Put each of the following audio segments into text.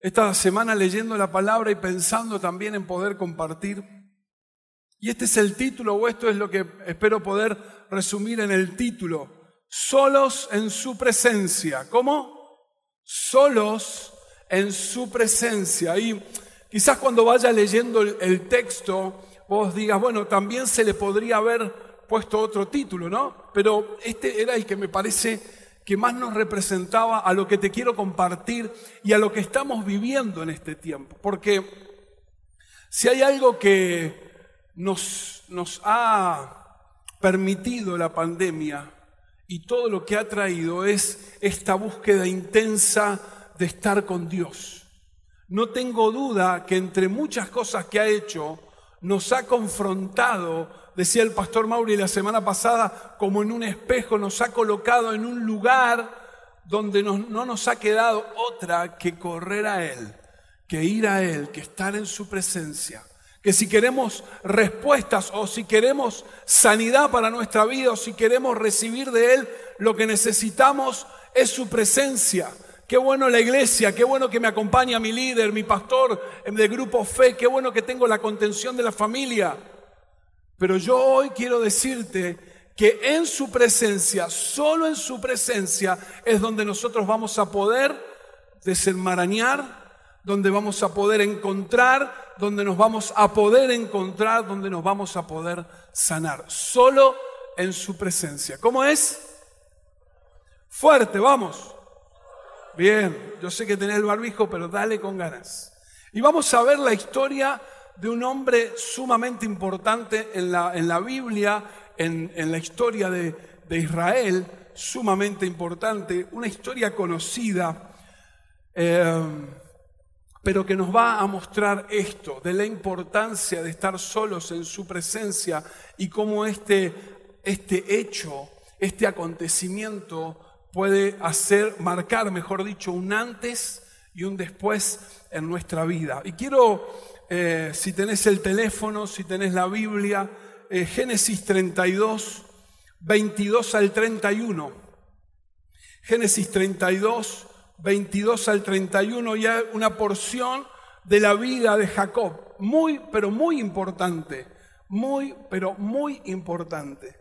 esta semana leyendo la palabra y pensando también en poder compartir. Y este es el título, o esto es lo que espero poder resumir en el título. Solos en su presencia. ¿Cómo? Solos en su presencia. Y quizás cuando vaya leyendo el, texto, vos digas, bueno, también se le podría haber puesto otro título, ¿no? Pero este era el que me parece que más nos representaba a lo que te quiero compartir y a lo que estamos viviendo en este tiempo. Porque si hay algo que nos, ha permitido la pandemia y todo lo que ha traído es esta búsqueda intensa de estar con Dios. No tengo duda que entre muchas cosas que ha hecho, nos ha confrontado decía el pastor Mauri la semana pasada, como en un espejo, nos ha colocado en un lugar donde no nos ha quedado otra que correr a Él, que ir a Él, que estar en su presencia. Que si queremos respuestas o si queremos sanidad para nuestra vida o si queremos recibir de Él, lo que necesitamos es su presencia. Qué bueno la iglesia, qué bueno que me acompaña mi líder, mi pastor de grupo fe, qué bueno que tengo la contención de la familia. Pero yo hoy quiero decirte que en su presencia, solo en su presencia, es donde nosotros vamos a poder desenmarañar, donde vamos a poder encontrar, donde nos vamos a poder encontrar, donde nos vamos a poder sanar. Solo en su presencia. ¿Cómo es? Fuerte, vamos. Bien, yo sé que tenés el barbijo, pero dale con ganas. Y vamos a ver la historia de un hombre sumamente importante en la, en la Biblia, en, la historia de, Israel, sumamente importante, una historia conocida, eh, pero que nos va a mostrar esto, de la importancia de estar solos en su presencia y cómo este, este hecho, este acontecimiento puede hacer, marcar, mejor dicho, un antes y un después en nuestra vida. Y quiero eh, si tenés el teléfono, si tenés la Biblia, eh, Génesis 32, 22 al 31. Génesis 32, 22 al 31, ya una porción de la vida de Jacob, muy, pero muy importante, muy, pero muy importante.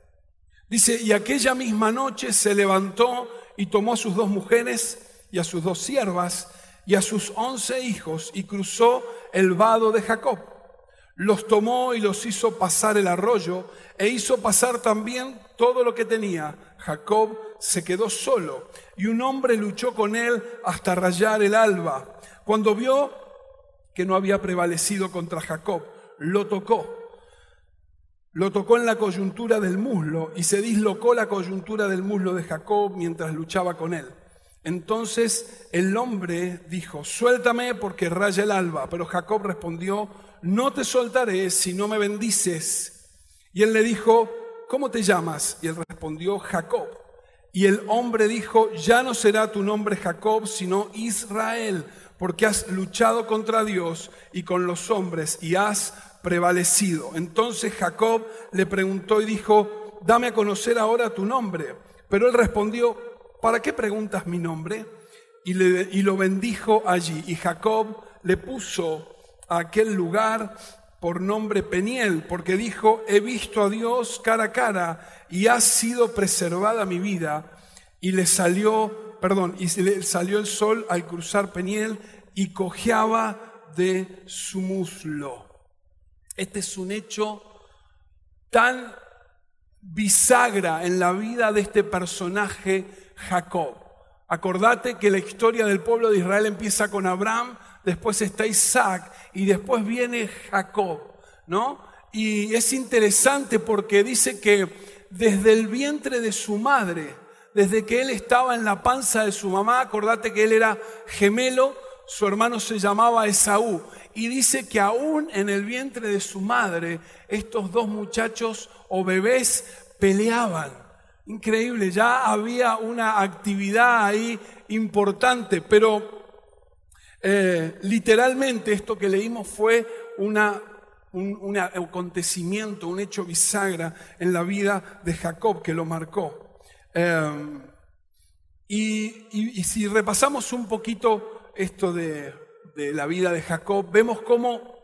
Dice, y aquella misma noche se levantó y tomó a sus dos mujeres y a sus dos siervas y a sus once hijos y cruzó el vado de Jacob. Los tomó y los hizo pasar el arroyo e hizo pasar también todo lo que tenía. Jacob se quedó solo y un hombre luchó con él hasta rayar el alba. Cuando vio que no había prevalecido contra Jacob, lo tocó. Lo tocó en la coyuntura del muslo y se dislocó la coyuntura del muslo de Jacob mientras luchaba con él. Entonces el hombre dijo, suéltame porque raya el alba. Pero Jacob respondió, no te soltaré si no me bendices. Y él le dijo, ¿cómo te llamas? Y él respondió, Jacob. Y el hombre dijo, ya no será tu nombre Jacob, sino Israel, porque has luchado contra Dios y con los hombres y has prevalecido. Entonces Jacob le preguntó y dijo, dame a conocer ahora tu nombre. Pero él respondió, ¿para qué preguntas mi nombre? Y, lo bendijo allí. Y Jacob le puso a aquel lugar por nombre Peniel, porque dijo, he visto a Dios cara a cara y ha sido preservada mi vida. Y le salió, perdón, y le salió el sol al cruzar Peniel y cojeaba de su muslo. Este es un hecho tan bisagra en la vida de este personaje Jacob. Acordate que la historia del pueblo de Israel empieza con Abraham, después está Isaac y después viene Jacob, ¿no? Y es interesante porque dice que desde el vientre de su madre, desde que él estaba en la panza de su mamá, acordate que él era gemelo, su hermano se llamaba Esaú, y dice que aún en el vientre de su madre, estos dos muchachos o bebés peleaban. Increíble, ya había una actividad ahí importante, pero eh, literalmente esto que leímos fue una, un, acontecimiento, un hecho bisagra en la vida de Jacob que lo marcó. Y, y si repasamos un poquito esto de de la vida de Jacob, vemos cómo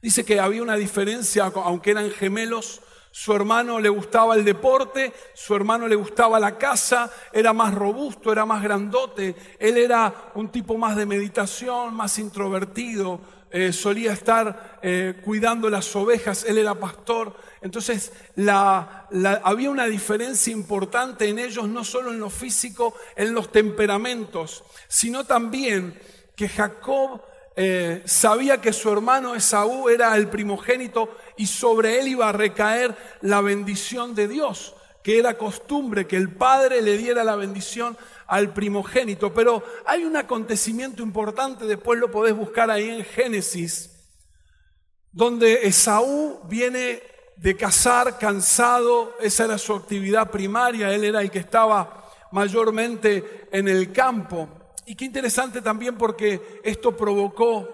dice que había una diferencia, aunque eran gemelos, su hermano le gustaba el deporte, su hermano le gustaba la casa, era más robusto, era más grandote, él era un tipo más de meditación, más introvertido, eh, solía estar eh, cuidando las ovejas, él era pastor. Entonces había una diferencia importante en ellos, no solo en lo físico, en los temperamentos, sino también que Jacob eh, sabía que su hermano Esaú era el primogénito y sobre él iba a recaer la bendición de Dios, que era costumbre que el padre le diera la bendición al primogénito. Pero hay un acontecimiento importante, después lo podés buscar ahí en Génesis, donde Esaú viene de cazar cansado, esa era su actividad primaria, él era el que estaba mayormente en el campo. Y qué interesante también porque esto provocó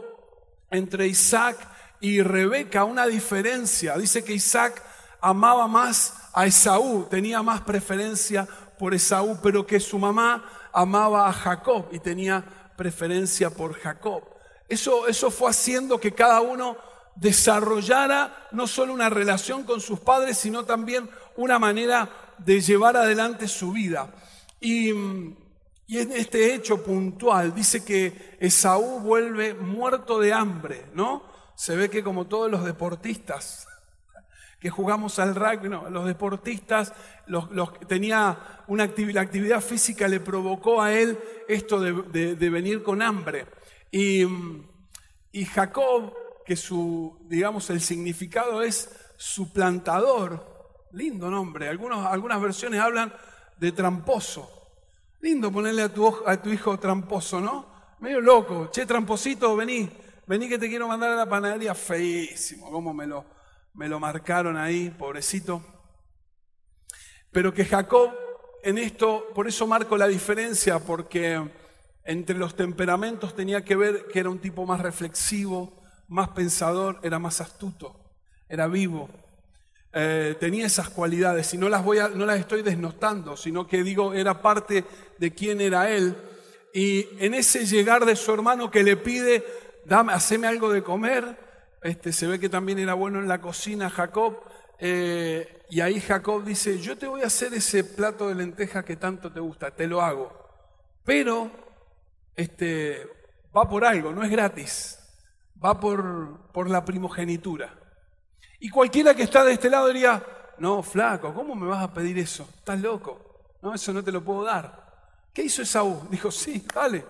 entre Isaac y Rebeca una diferencia. Dice que Isaac amaba más a Esaú, tenía más preferencia por Esaú, pero que su mamá amaba a Jacob y tenía preferencia por Jacob. Eso, eso fue haciendo que cada uno desarrollara no solo una relación con sus padres, sino también una manera de llevar adelante su vida. Y y en este hecho puntual dice que Esaú vuelve muerto de hambre, ¿no? Se ve que como todos los deportistas que jugamos al rugby, los deportistas, los, tenía una actividad, la actividad física le provocó a él esto de, venir con hambre. Y, y, Jacob, que su, digamos, el significado es suplantador, lindo nombre, Algunos, algunas versiones hablan de tramposo. Lindo ponerle a tu, hijo tramposo, ¿no? Medio loco. Che, tramposito, vení. Vení que te quiero mandar a la panadería. Feísimo. ¿Cómo me lo, me lo marcaron ahí, pobrecito? Pero que Jacob en esto, por eso marco la diferencia, porque entre los temperamentos tenía que ver que era un tipo más reflexivo, más pensador, era más astuto, era vivo. Eh, tenía esas cualidades y no las, voy no las estoy desnotando, sino que digo, era parte de quién era él. Y en ese llegar de su hermano que le pide, dame, haceme algo de comer, este, se ve que también era bueno en la cocina Jacob, eh, y ahí Jacob dice, yo te voy a hacer ese plato de lenteja que tanto te gusta, te lo hago, pero este, va por algo, no es gratis, va por, por la primogenitura. Y cualquiera que está de este lado diría, no, flaco, ¿cómo me vas a pedir eso? Estás loco. No, eso no te lo puedo dar. ¿Qué hizo Esaú? Dijo, sí, dale,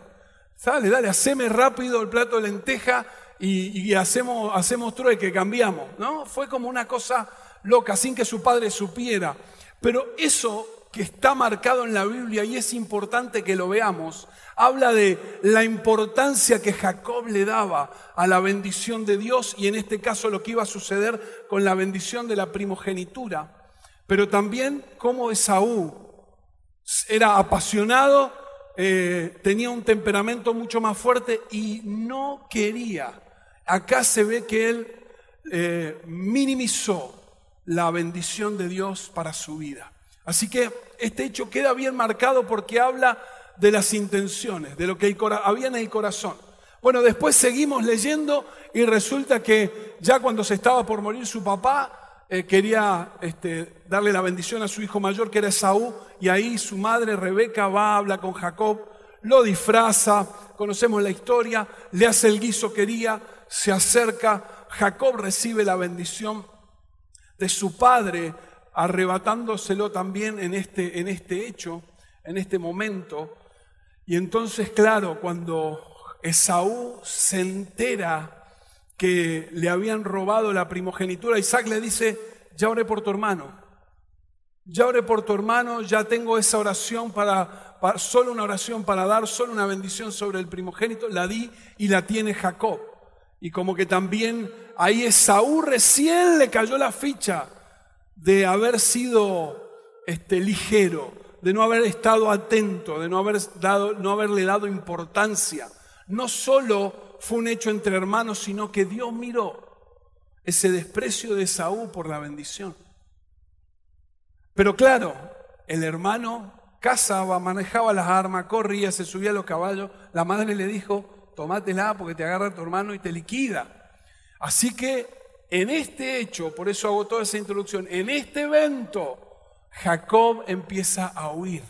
dale, dale, haceme rápido el plato de lenteja y, hacemos, hacemos trueque, cambiamos. ¿no? Fue como una cosa loca, sin que su padre supiera. Pero eso que está marcado en la Biblia y es importante que lo veamos, habla de la importancia que Jacob le daba a la bendición de Dios y en este caso lo que iba a suceder con la bendición de la primogenitura, pero también cómo Esaú era apasionado, eh, tenía un temperamento mucho más fuerte y no quería. Acá se ve que él eh, minimizó la bendición de Dios para su vida. Así que este hecho queda bien marcado porque habla de las intenciones, de lo que había en el corazón. Bueno, después seguimos leyendo y resulta que ya cuando se estaba por morir su papá, eh, quería este, darle la bendición a su hijo mayor, que era Esaú, y ahí su madre Rebeca va, habla con Jacob, lo disfraza, conocemos la historia, le hace el guiso quería, se acerca, Jacob recibe la bendición de su padre, arrebatándoselo también en este, en este hecho, en este momento. Y entonces, claro, cuando Esaú se entera que le habían robado la primogenitura, Isaac le dice, ya oré por tu hermano, ya oré por tu hermano, ya tengo esa oración para, solo una oración para dar, solo una bendición sobre el primogénito, la di y la tiene Jacob. Y como que también ahí Esaú recién le cayó la ficha de haber sido este, ligero, de no haber estado atento, de no, haber dado, no haberle dado importancia. No solo fue un hecho entre hermanos, sino que Dios miró ese desprecio de Saúl por la bendición. Pero claro, el hermano cazaba, manejaba las armas, corría, se subía a los caballos. La madre le dijo, tomátela porque te agarra tu hermano y te liquida. Así que en este hecho, por eso hago toda esa introducción, en este evento, Jacob empieza a huir.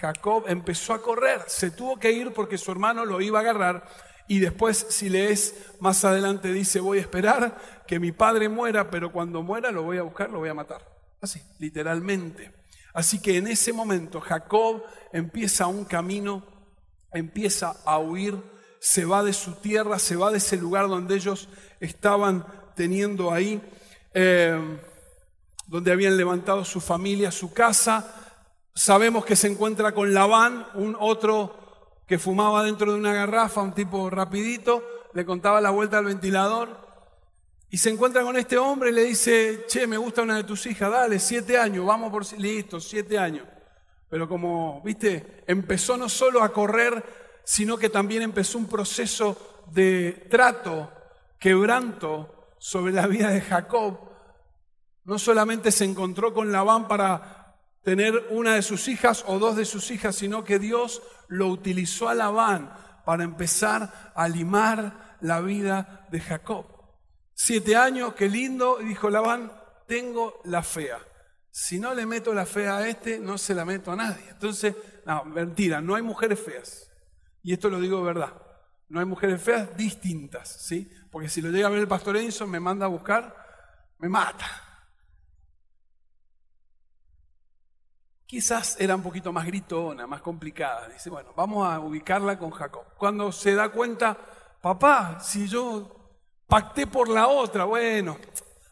Jacob empezó a correr, se tuvo que ir porque su hermano lo iba a agarrar y después si lees más adelante dice, voy a esperar que mi padre muera, pero cuando muera lo voy a buscar, lo voy a matar. Así, literalmente. Así que en ese momento Jacob empieza un camino, empieza a huir, se va de su tierra, se va de ese lugar donde ellos estaban teniendo ahí, eh, donde habían levantado su familia, su casa. Sabemos que se encuentra con Labán, un otro que fumaba dentro de una garrafa, un tipo rapidito, le contaba la vuelta al ventilador y se encuentra con este hombre y le dice, che, me gusta una de tus hijas, dale, siete años, vamos por... Listo, siete años. Pero como, viste, empezó no solo a correr, sino que también empezó un proceso de trato, quebranto sobre la vida de Jacob. No solamente se encontró con Labán para tener una de sus hijas o dos de sus hijas, sino que Dios lo utilizó a Labán para empezar a limar la vida de Jacob. Siete años, qué lindo. Y dijo Labán, tengo la fea. Si no le meto la fea a este, no se la meto a nadie. Entonces, no, mentira, no hay mujeres feas. Y esto lo digo de verdad. No hay mujeres feas distintas, ¿sí? Porque si lo llega a ver el pastor Enzo, me manda a buscar, me mata. Quizás era un poquito más gritona, más complicada. Dice, bueno, vamos a ubicarla con Jacob. Cuando se da cuenta, papá, si yo Pacté por la otra, bueno,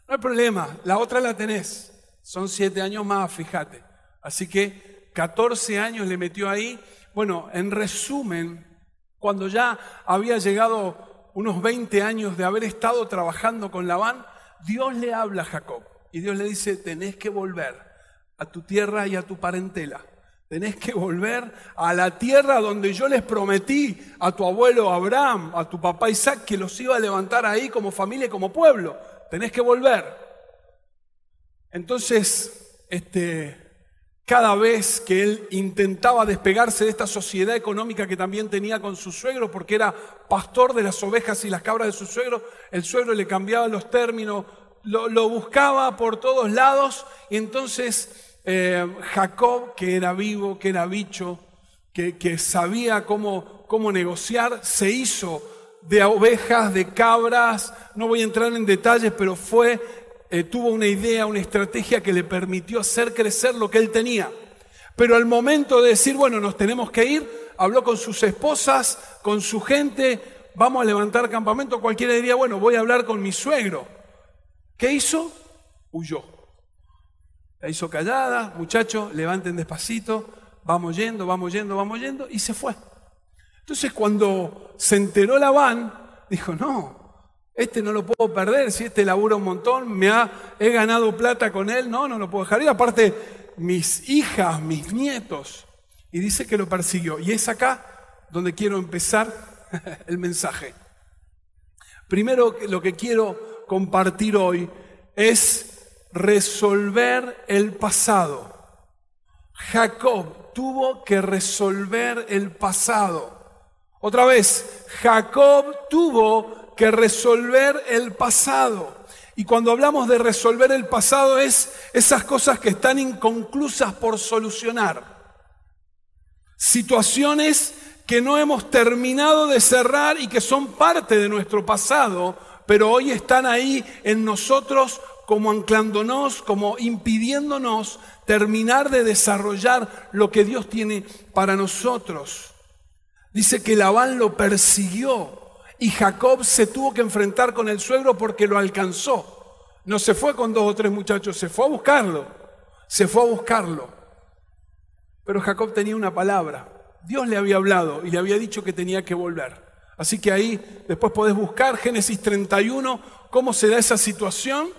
no hay problema, la otra la tenés. Son siete años más, fíjate. Así que 14 años le metió ahí. Bueno, en resumen, cuando ya había llegado unos 20 años de haber estado trabajando con Labán, Dios le habla a Jacob y Dios le dice, tenés que volver a tu tierra y a tu parentela. Tenés que volver a la tierra donde yo les prometí a tu abuelo Abraham, a tu papá Isaac, que los iba a levantar ahí como familia y como pueblo. Tenés que volver. Entonces, este, cada vez que él intentaba despegarse de esta sociedad económica que también tenía con su suegro, porque era pastor de las ovejas y las cabras de su suegro, el suegro le cambiaba los términos, lo, buscaba por todos lados y entonces eh, Jacob, que era vivo, que era bicho, que, sabía cómo, cómo negociar, se hizo de ovejas, de cabras, no voy a entrar en detalles, pero fue, eh, tuvo una idea, una estrategia que le permitió hacer crecer lo que él tenía. Pero al momento de decir, bueno, nos tenemos que ir, habló con sus esposas, con su gente, vamos a levantar campamento, cualquiera diría, bueno, voy a hablar con mi suegro. ¿Qué hizo? Huyó. La hizo callada, muchachos, levanten despacito, vamos yendo, vamos yendo, vamos yendo, y se fue. Entonces cuando se enteró Labán, dijo, no, este no lo puedo perder, si este labura un montón, me ha, he ganado plata con él, no, no lo puedo dejar. Y aparte, mis hijas, mis nietos. Y dice que lo persiguió. Y es acá donde quiero empezar el mensaje. Primero lo que quiero compartir hoy es resolver el pasado. Jacob tuvo que resolver el pasado. Otra vez, Jacob tuvo que resolver el pasado. Y cuando hablamos de resolver el pasado es esas cosas que están inconclusas por solucionar. Situaciones que no hemos terminado de cerrar y que son parte de nuestro pasado, pero hoy están ahí en nosotros como anclándonos, como impidiéndonos terminar de desarrollar lo que Dios tiene para nosotros. Dice que Labán lo persiguió y Jacob se tuvo que enfrentar con el suegro porque lo alcanzó. No se fue con dos o tres muchachos, se fue a buscarlo. Se fue a buscarlo. Pero Jacob tenía una palabra. Dios le había hablado y le había dicho que tenía que volver. Así que ahí después podés buscar Génesis 31, cómo se da esa situación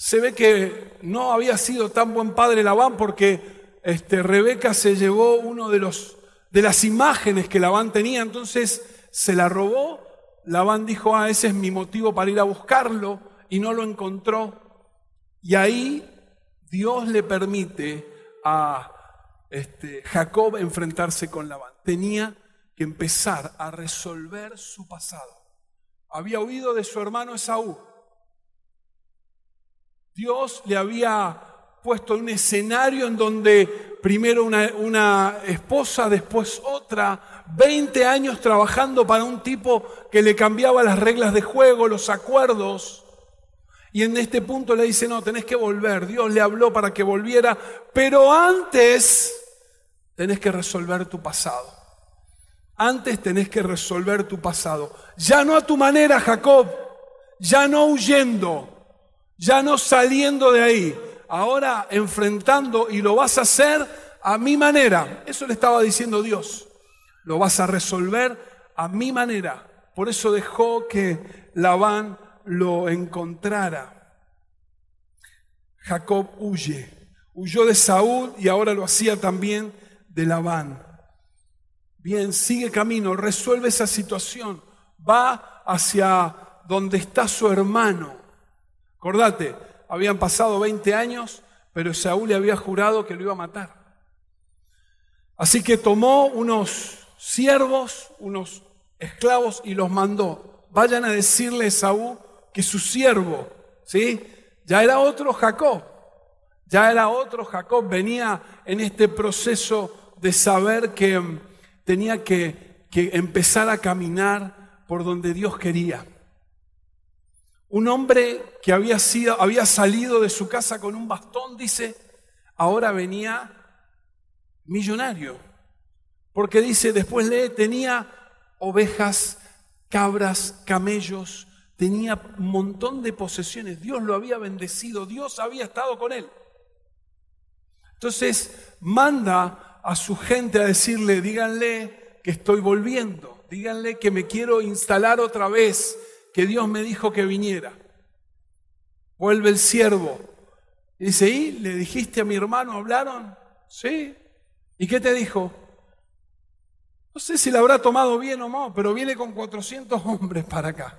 se ve que no había sido tan buen padre Labán porque este, Rebeca se llevó uno de, de las imágenes que Labán tenía, entonces se la robó. Labán dijo, ah, ese es mi motivo para ir a buscarlo y no lo encontró. Y ahí Dios le permite a este, Jacob enfrentarse con Labán. Tenía empezar a resolver su pasado. Había oído de su hermano Esaú. Dios le había puesto un escenario en donde primero una, una, esposa, después otra, 20 años trabajando para un tipo que le cambiaba las reglas de juego, los acuerdos. Y en este punto le dice, no, tenés que volver. Dios le habló para que volviera, pero antes tenés que resolver tu pasado. Antes tenés que resolver tu pasado. Ya no a tu manera, Jacob. Ya no huyendo. Ya no saliendo de ahí. Ahora enfrentando y lo vas a hacer a mi manera. Eso le estaba diciendo Dios. Lo vas a resolver a mi manera. Por eso dejó que Labán lo encontrara. Jacob huye. Huyó de Saúl y ahora lo hacía también de Labán. Bien, sigue camino, resuelve esa situación, va hacia donde está su hermano. Acordate, habían pasado 20 años, pero Saúl le había jurado que lo iba a matar. Así que tomó unos siervos, unos esclavos y los mandó. Vayan a decirle a Saúl que su siervo, ¿sí? Ya era otro Jacob. Ya era otro Jacob, venía en este proceso de saber que tenía que, que empezar a caminar por donde Dios quería. Un hombre que había, sido, había salido de su casa con un bastón, dice, ahora venía millonario. Porque dice, después lee, tenía ovejas, cabras, camellos, tenía un montón de posesiones. Dios lo había bendecido, Dios había estado con él. Entonces manda a su gente a decirle, díganle que estoy volviendo, díganle que me quiero instalar otra vez, que Dios me dijo que viniera. Vuelve el siervo. Y dice, ¿y le dijiste a mi hermano, hablaron? Sí. ¿Y qué te dijo? No sé si le habrá tomado bien o no, pero viene con 400 hombres para acá.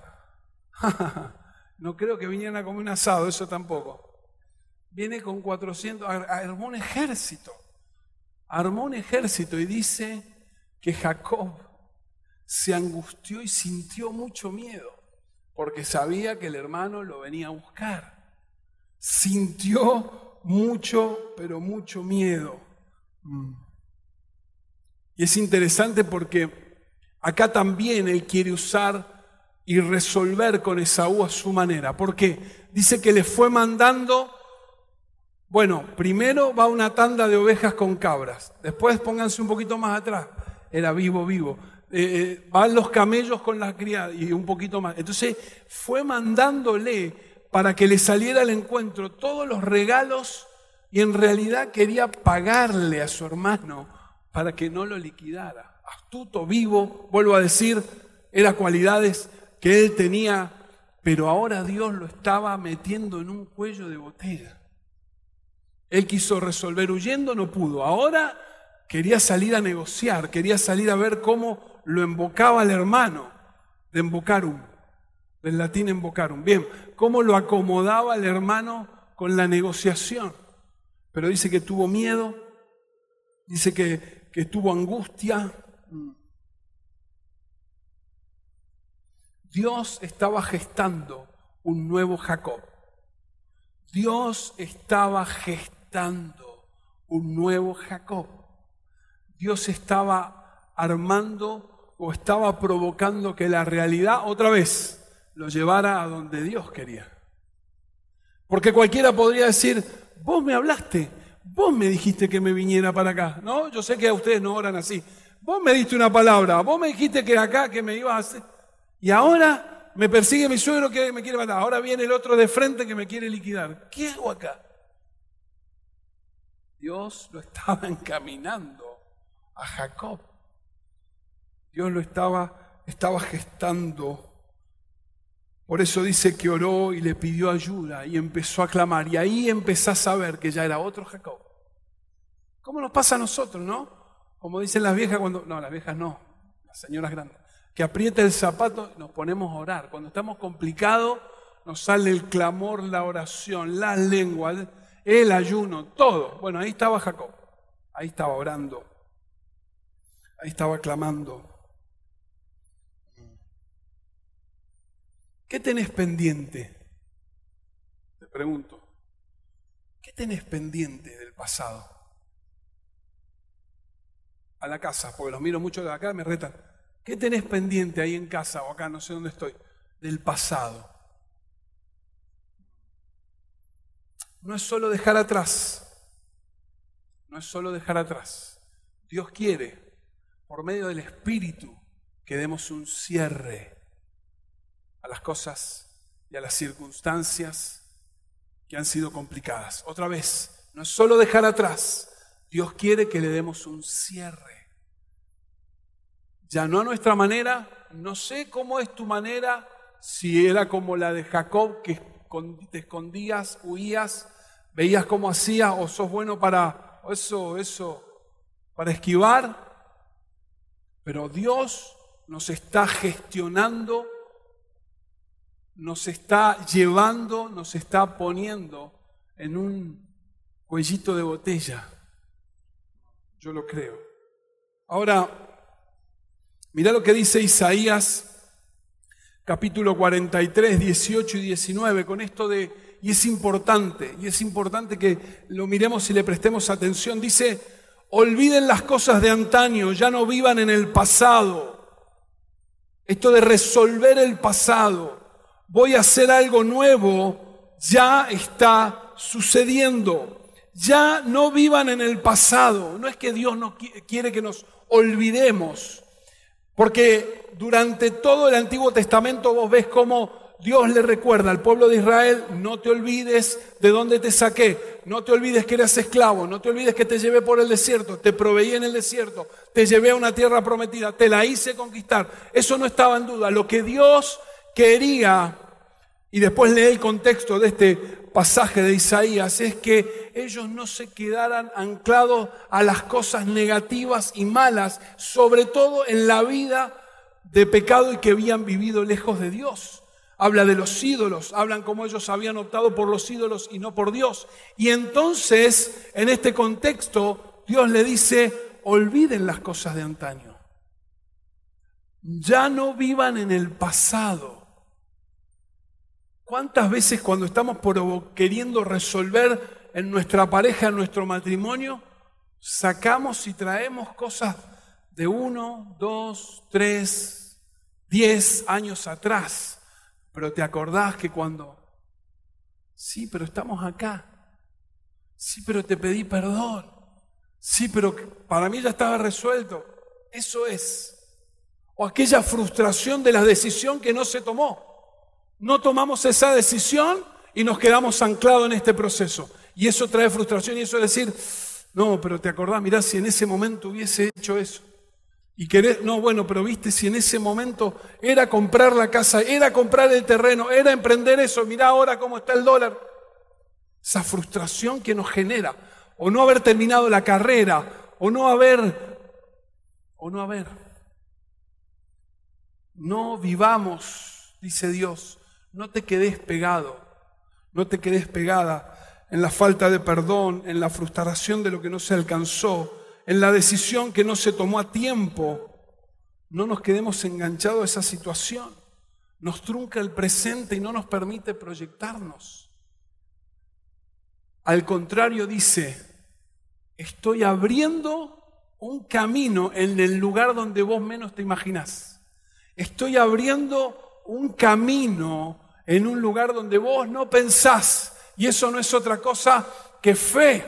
no creo que vinieran a comer un asado, eso tampoco. Viene con 400, armó un ejército armó un ejército y dice que Jacob se angustió y sintió mucho miedo, porque sabía que el hermano lo venía a buscar. Sintió mucho, pero mucho miedo. Mm. Y es interesante porque acá también él quiere usar y resolver con Esaú a su manera. porque Dice que le fue mandando bueno, primero va una tanda de ovejas con cabras, después pónganse un poquito más atrás, era vivo, vivo. Eh, eh, van los camellos con las criadas y un poquito más. Entonces fue mandándole para que le saliera al encuentro todos los regalos y en realidad quería pagarle a su hermano para que no lo liquidara. Astuto, vivo, vuelvo a decir, eran cualidades que él tenía, pero ahora Dios lo estaba metiendo en un cuello de botella. Él quiso resolver huyendo, no pudo. Ahora quería salir a negociar, quería salir a ver cómo lo embocaba el hermano de embocarum, del latín embocarum. Bien, cómo lo acomodaba el hermano con la negociación. Pero dice que tuvo miedo, dice que, que tuvo angustia. Dios estaba gestando un nuevo Jacob. Dios estaba gestando un nuevo Jacob. Dios estaba armando o estaba provocando que la realidad otra vez lo llevara a donde Dios quería. Porque cualquiera podría decir, vos me hablaste, vos me dijiste que me viniera para acá. No, yo sé que a ustedes no oran así. Vos me diste una palabra, vos me dijiste que acá, que me ibas a hacer. Y ahora me persigue mi suegro que me quiere matar. Ahora viene el otro de frente que me quiere liquidar. ¿Qué hago acá? Dios lo estaba encaminando a Jacob. Dios lo estaba, estaba gestando. Por eso dice que oró y le pidió ayuda y empezó a clamar. Y ahí empezó a saber que ya era otro Jacob. ¿Cómo nos pasa a nosotros, no? Como dicen las viejas cuando... No, las viejas no, las señoras grandes. Que aprieta el zapato, nos ponemos a orar. Cuando estamos complicados, nos sale el clamor, la oración, las lenguas el ayuno, todo. Bueno, ahí estaba Jacob, ahí estaba orando, ahí estaba clamando. ¿Qué tenés pendiente? Te pregunto. ¿Qué tenés pendiente del pasado? A la casa, porque los miro mucho de acá, me retan. ¿Qué tenés pendiente ahí en casa o acá, no sé dónde estoy, del pasado? No es solo dejar atrás, no es solo dejar atrás. Dios quiere, por medio del Espíritu, que demos un cierre a las cosas y a las circunstancias que han sido complicadas. Otra vez, no es solo dejar atrás, Dios quiere que le demos un cierre. Ya no a nuestra manera, no sé cómo es tu manera, si era como la de Jacob, que te escondías, huías, veías cómo hacías, o sos bueno para eso, eso, para esquivar, pero Dios nos está gestionando nos está llevando, nos está poniendo en un cuellito de botella. Yo lo creo. Ahora, mira lo que dice Isaías capítulo 43, 18 y 19, con esto de, y es importante, y es importante que lo miremos y le prestemos atención, dice, olviden las cosas de antaño, ya no vivan en el pasado. Esto de resolver el pasado voy a hacer algo nuevo, ya está sucediendo. Ya no vivan en el pasado. No es que Dios no quiere que nos olvidemos, porque durante todo el Antiguo Testamento vos ves cómo Dios le recuerda al pueblo de Israel, no te olvides de dónde te saqué, no te olvides que eras esclavo, no te olvides que te llevé por el desierto, te proveí en el desierto, te llevé a una tierra prometida, te la hice conquistar. Eso no estaba en duda. Lo que Dios quería, y después lee el contexto de este pasaje de Isaías, es que ellos no se quedaran anclados a las cosas negativas y malas, sobre todo en la vida de pecado y que habían vivido lejos de Dios. Habla de los ídolos, hablan como ellos habían optado por los ídolos y no por Dios. Y entonces, en este contexto, Dios le dice, olviden las cosas de antaño. Ya no vivan en el pasado ¿Cuántas veces cuando estamos queriendo resolver en nuestra pareja, en nuestro matrimonio, sacamos y traemos cosas de uno, dos, tres, diez años atrás? Pero te acordás que cuando, sí, pero estamos acá, sí, pero te pedí perdón, sí, pero para mí ya estaba resuelto, eso es. O aquella frustración de la decisión que no se tomó no tomamos esa decisión y nos quedamos anclados en este proceso. Y eso trae frustración y eso es decir, no, pero te acordás, mirá, si en ese momento hubiese hecho eso. Y querés, no, bueno, pero viste, si en ese momento era comprar la casa, era comprar el terreno, era emprender eso, mirá ahora cómo está el dólar. Esa frustración que nos genera, o no haber terminado la carrera, o no haber, o no haber. No vivamos, dice Dios, no te quedes pegado, no te quedes pegada en la falta de perdón, en la frustración de lo que no se alcanzó, en la decisión que no se tomó a tiempo. No nos quedemos enganchados a esa situación. Nos trunca el presente y no nos permite proyectarnos. Al contrario, dice, estoy abriendo un camino en el lugar donde vos menos te imaginás. Estoy abriendo un camino en un lugar donde vos no pensás. Y eso no es otra cosa que fe.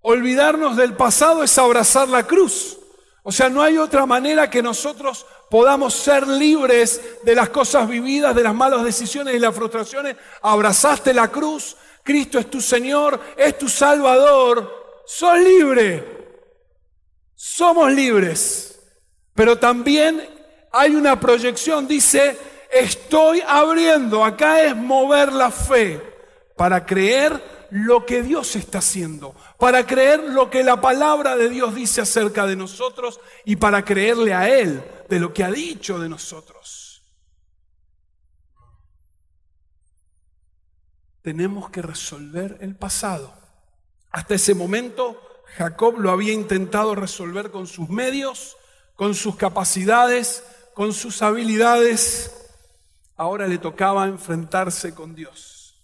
Olvidarnos del pasado es abrazar la cruz. O sea, no hay otra manera que nosotros podamos ser libres de las cosas vividas, de las malas decisiones y las frustraciones. Abrazaste la cruz, Cristo es tu Señor, es tu Salvador. Sos libre. Somos libres. Pero también hay una proyección, dice, estoy abriendo, acá es mover la fe para creer lo que Dios está haciendo, para creer lo que la palabra de Dios dice acerca de nosotros y para creerle a Él de lo que ha dicho de nosotros. Tenemos que resolver el pasado. Hasta ese momento Jacob lo había intentado resolver con sus medios, con sus capacidades, con sus habilidades, ahora le tocaba enfrentarse con Dios.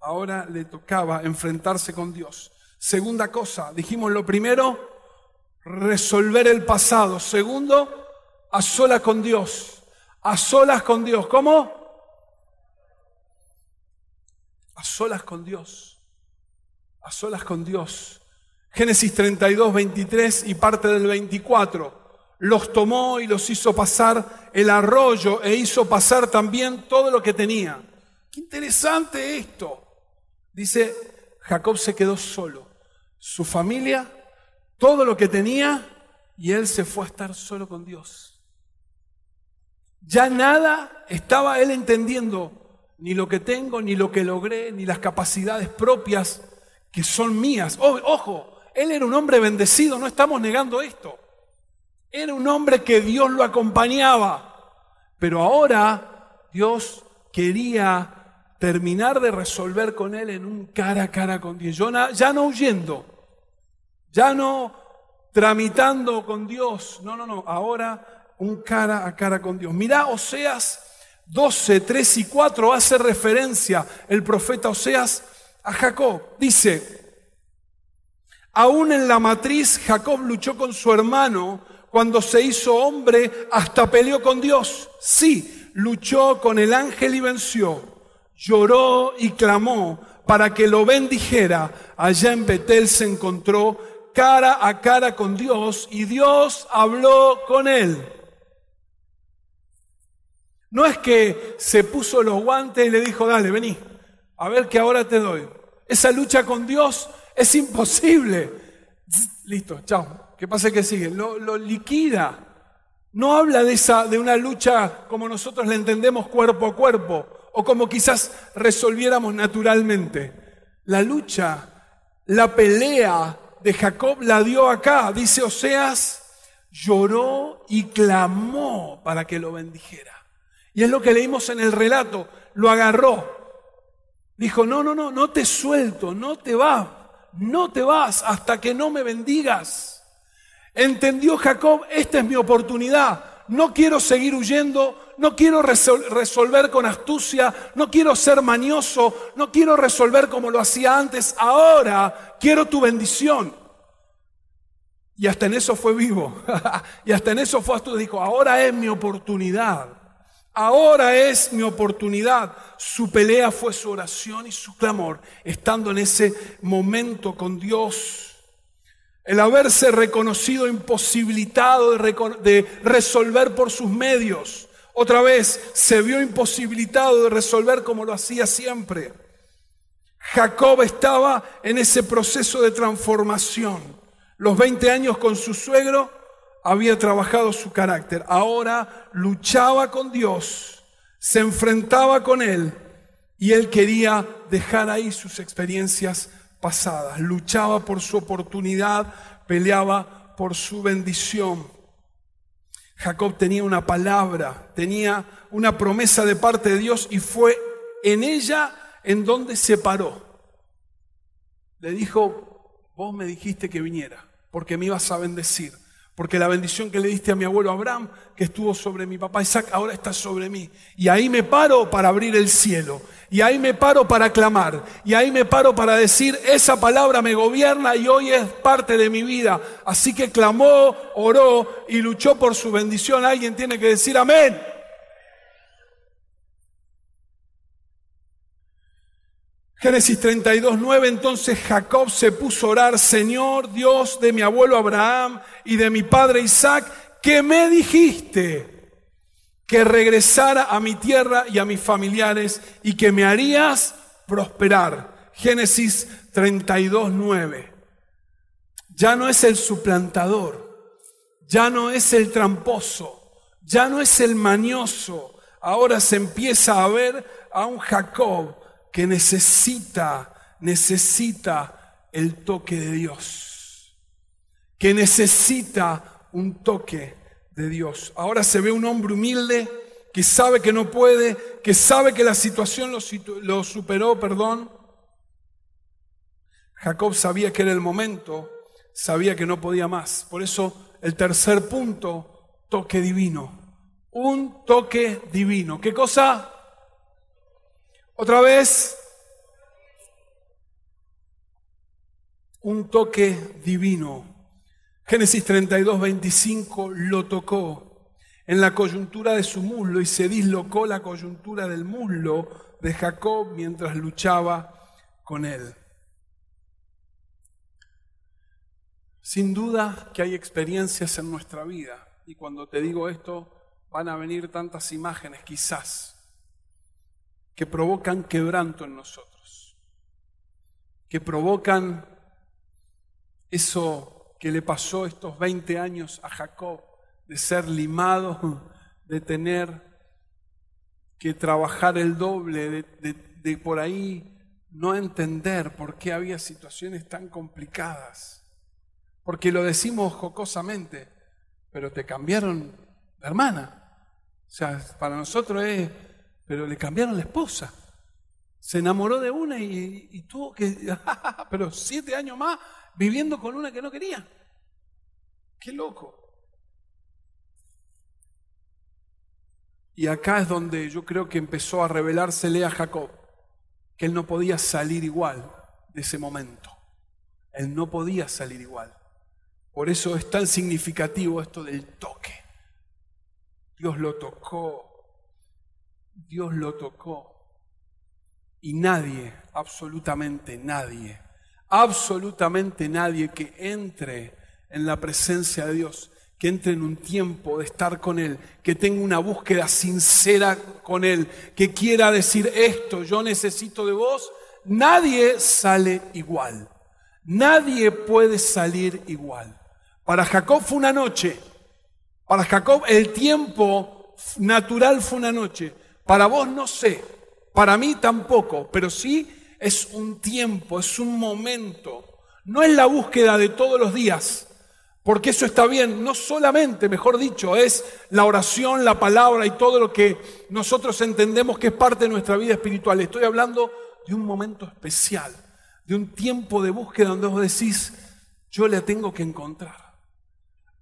Ahora le tocaba enfrentarse con Dios. Segunda cosa, dijimos lo primero, resolver el pasado. Segundo, a solas con Dios. A solas con Dios. ¿Cómo? A solas con Dios. A solas con Dios. Génesis 32, 23 y parte del 24. Los tomó y los hizo pasar el arroyo e hizo pasar también todo lo que tenía. Qué interesante esto. Dice, Jacob se quedó solo. Su familia, todo lo que tenía, y él se fue a estar solo con Dios. Ya nada estaba él entendiendo, ni lo que tengo, ni lo que logré, ni las capacidades propias que son mías. ojo, él era un hombre bendecido, no estamos negando esto. Era un hombre que Dios lo acompañaba. Pero ahora Dios quería terminar de resolver con él en un cara a cara con Dios. Ya no huyendo, ya no tramitando con Dios. No, no, no. Ahora un cara a cara con Dios. Mirá, Oseas 12, 3 y 4 hace referencia el profeta Oseas a Jacob. Dice, Aún en la matriz, Jacob luchó con su hermano. Cuando se hizo hombre, hasta peleó con Dios. Sí, luchó con el ángel y venció. Lloró y clamó para que lo bendijera. Allá en Betel se encontró cara a cara con Dios y Dios habló con él. No es que se puso los guantes y le dijo, dale, vení, a ver que ahora te doy. Esa lucha con Dios es imposible. Listo, chao. ¿Qué pasa que sigue? Lo, liquida. No habla de, esa, de una lucha como nosotros la entendemos cuerpo a cuerpo o como quizás resolviéramos naturalmente. La lucha, la pelea de Jacob la dio acá. Dice Oseas, lloró y clamó para que lo bendijera. Y es lo que leímos en el relato. Lo agarró. Dijo, no, no, no, no te suelto, no te va no te vas hasta que no me bendigas. Entendió Jacob, esta es mi oportunidad. No quiero seguir huyendo, no quiero resolver con astucia, no quiero ser manioso, no quiero resolver como lo hacía antes. Ahora quiero tu bendición. Y hasta en eso fue vivo. y hasta en eso fue astuto. Dijo, ahora es mi oportunidad. Ahora es mi oportunidad. Su pelea fue su oración y su clamor, estando en ese momento con Dios. El haberse reconocido imposibilitado de, resolver por sus medios. Otra vez se vio imposibilitado de resolver como lo hacía siempre. Jacob estaba en ese proceso de transformación. Los 20 años con su suegro había trabajado su carácter, ahora luchaba con Dios, se enfrentaba con Él y Él quería dejar ahí sus experiencias pasadas, luchaba por su oportunidad, peleaba por su bendición. Jacob tenía una palabra, tenía una promesa de parte de Dios y fue en ella en donde se paró. Le dijo, vos me dijiste que viniera porque me ibas a bendecir. Porque la bendición que le diste a mi abuelo Abraham, que estuvo sobre mi papá Isaac, ahora está sobre mí. Y ahí me paro para abrir el cielo. Y ahí me paro para clamar. Y ahí me paro para decir, esa palabra me gobierna y hoy es parte de mi vida. Así que clamó, oró y luchó por su bendición. Alguien tiene que decir amén. Génesis 32, 9, entonces Jacob se puso a orar, Señor Dios de mi abuelo Abraham y de mi padre Isaac, que me dijiste que regresara a mi tierra y a mis familiares y que me harías prosperar. Génesis 32, 9. Ya no es el suplantador, ya no es el tramposo, ya no es el manioso, ahora se empieza a ver a un Jacob que necesita, necesita el toque de Dios, que necesita un toque de Dios. Ahora se ve un hombre humilde que sabe que no puede, que sabe que la situación lo, superó, perdón. Jacob sabía que era el momento, sabía que no podía más. Por eso el tercer punto toque divino. Un toque divino. ¿Qué cosa? Otra vez. Un toque divino. Génesis 32, 25 lo tocó en la coyuntura de su muslo y se dislocó la coyuntura del muslo de Jacob mientras luchaba con él. Sin duda que hay experiencias en nuestra vida y cuando te digo esto van a venir tantas imágenes quizás que provocan quebranto en nosotros, que provocan eso que le pasó estos 20 años a Jacob, de ser limado, de tener que trabajar el doble, de, de por ahí no entender por qué había situaciones tan complicadas porque lo decimos jocosamente, pero te cambiaron la hermana. O sea, para nosotros es, pero le cambiaron la esposa. Se enamoró de una y, tuvo que, pero siete años más viviendo con una que no quería. Qué loco. Y acá es donde yo creo que empezó a revelársele a Jacob que él no podía salir igual de ese momento. Él no podía salir igual. Por eso es tan significativo esto del toque. Dios lo tocó. Dios lo tocó. Y nadie, absolutamente nadie, absolutamente nadie que entre en la presencia de Dios, que entre en un tiempo de estar con Él, que tenga una búsqueda sincera con Él, que quiera decir esto, yo necesito de vos, nadie sale igual. Nadie puede salir igual. Para Jacob fue una noche. Para Jacob el tiempo natural fue una noche. Para vos no sé. Para mí tampoco. Pero sí es un tiempo, es un momento. No es la búsqueda de todos los días. Porque eso está bien, no solamente, mejor dicho, es la oración, la palabra y todo lo que nosotros entendemos que es parte de nuestra vida espiritual. Estoy hablando de un momento especial, de un tiempo de búsqueda donde vos decís, yo la tengo que encontrar.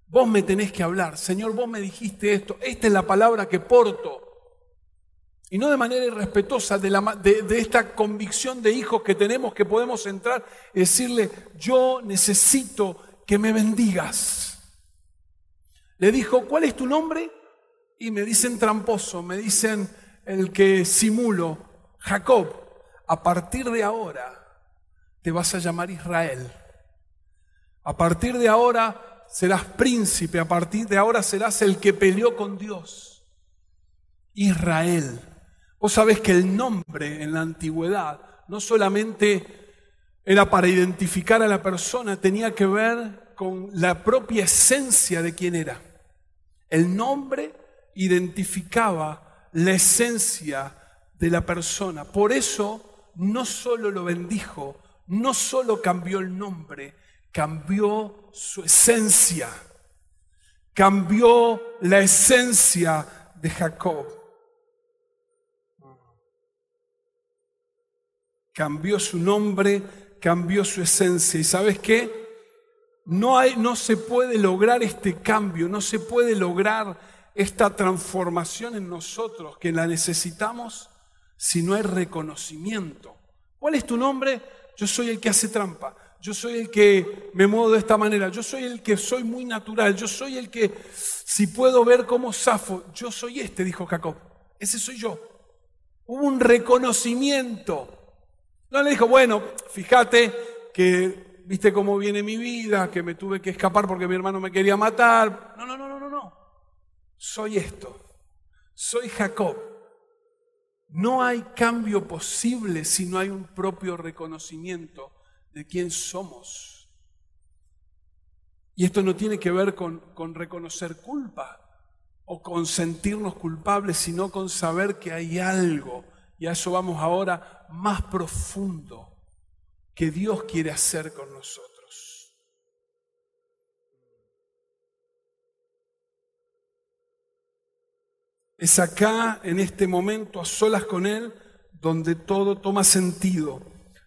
Vos me tenés que hablar, Señor, vos me dijiste esto, esta es la palabra que porto. Y no de manera irrespetuosa de, esta convicción de hijos que tenemos que podemos entrar y decirle, yo necesito que me bendigas. Le dijo, ¿cuál es tu nombre? Y me dicen tramposo, me dicen el que simulo, Jacob, a partir de ahora te vas a llamar Israel. A partir de ahora serás príncipe, a partir de ahora serás el que peleó con Dios. Israel. Vos sabés que el nombre en la antigüedad no solamente era para identificar a la persona, tenía que ver con la propia esencia de quién era. El nombre identificaba la esencia de la persona. Por eso no solo lo bendijo, no solo cambió el nombre, cambió su esencia, cambió la esencia de Jacob. Cambió su nombre, cambió su esencia. ¿Y sabes qué? No, hay, no se puede lograr este cambio, no se puede lograr esta transformación en nosotros que la necesitamos si no hay reconocimiento. ¿Cuál es tu nombre? Yo soy el que hace trampa yo soy el que me muevo de esta manera, yo soy el que soy muy natural, yo soy el que, si puedo ver cómo zafo, yo soy este, dijo Jacob, ese soy yo. Hubo un reconocimiento. No le dijo, bueno, fíjate que viste cómo viene mi vida, que me tuve que escapar porque mi hermano me quería matar. No, no, no, no, no, no. Soy esto. Soy Jacob. No hay cambio posible si no hay un propio reconocimiento de quién somos. Y esto no tiene que ver con, con reconocer culpa o con sentirnos culpables, sino con saber que hay algo, y a eso vamos ahora, más profundo que Dios quiere hacer con nosotros. Es acá, en este momento, a solas con Él, donde todo toma sentido.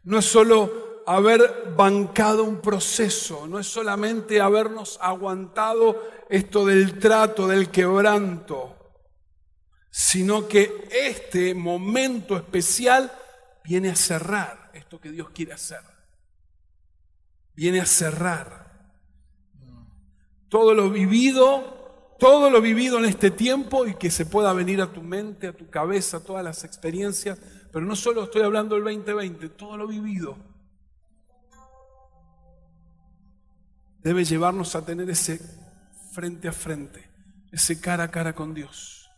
No es solo haber bancado un proceso, no es solamente habernos aguantado esto del trato, del quebranto, sino que este momento especial viene a cerrar esto que Dios quiere hacer. Viene a cerrar todo lo vivido, todo lo vivido en este tiempo y que se pueda venir a tu mente, a tu cabeza, todas las experiencias, pero no solo estoy hablando del 2020, todo lo vivido debe llevarnos a tener ese frente a frente, ese cara a cara con Dios.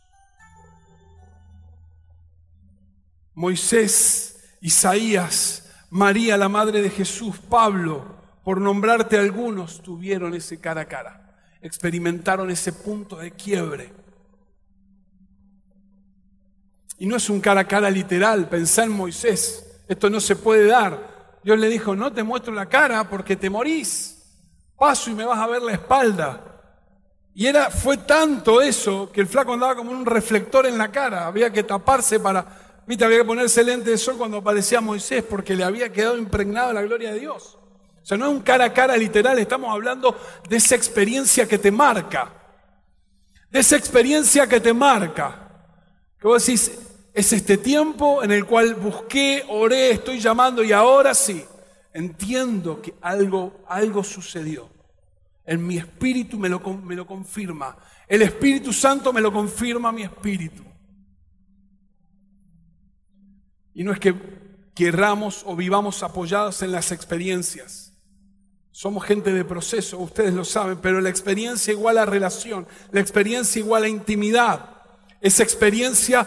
Moisés, Isaías, María, la madre de Jesús, Pablo, por nombrarte algunos, tuvieron ese cara a cara, experimentaron ese punto de quiebre. Y no es un cara a cara literal, pensá en Moisés, esto no se puede dar. Dios le dijo, no te muestro la cara porque te morís paso y me vas a ver la espalda. Y era, fue tanto eso que el flaco andaba como un reflector en la cara. Había que taparse para, viste, había que ponerse lente de sol cuando aparecía Moisés porque le había quedado impregnada la gloria de Dios. O sea, no es un cara a cara literal, estamos hablando de esa experiencia que te marca. De esa experiencia que te marca. Que vos decís, es este tiempo en el cual busqué, oré, estoy llamando y ahora sí entiendo que algo, algo sucedió. En mi espíritu me lo, me lo confirma. El Espíritu Santo me lo confirma mi espíritu. Y no es que querramos o vivamos apoyados en las experiencias. Somos gente de proceso, ustedes lo saben, pero la experiencia igual a relación, la experiencia igual a intimidad, esa experiencia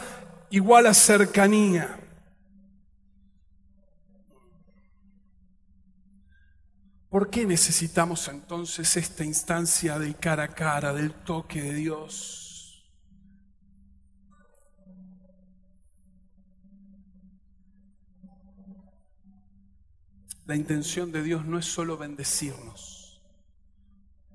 igual a cercanía. ¿Por qué necesitamos entonces esta instancia del cara a cara, del toque de Dios? La intención de Dios no es solo bendecirnos.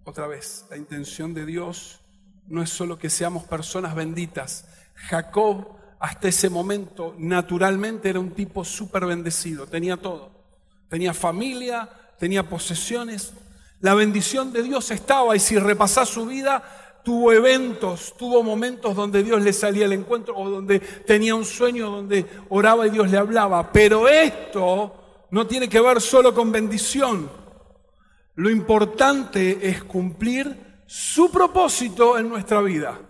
Otra vez, la intención de Dios no es solo que seamos personas benditas. Jacob hasta ese momento naturalmente era un tipo súper bendecido, tenía todo. Tenía familia, tenía posesiones. La bendición de Dios estaba y si repasás su vida, tuvo eventos, tuvo momentos donde Dios le salía al encuentro o donde tenía un sueño, donde oraba y Dios le hablaba. Pero esto no tiene que ver solo con bendición. Lo importante es cumplir su propósito en nuestra vida.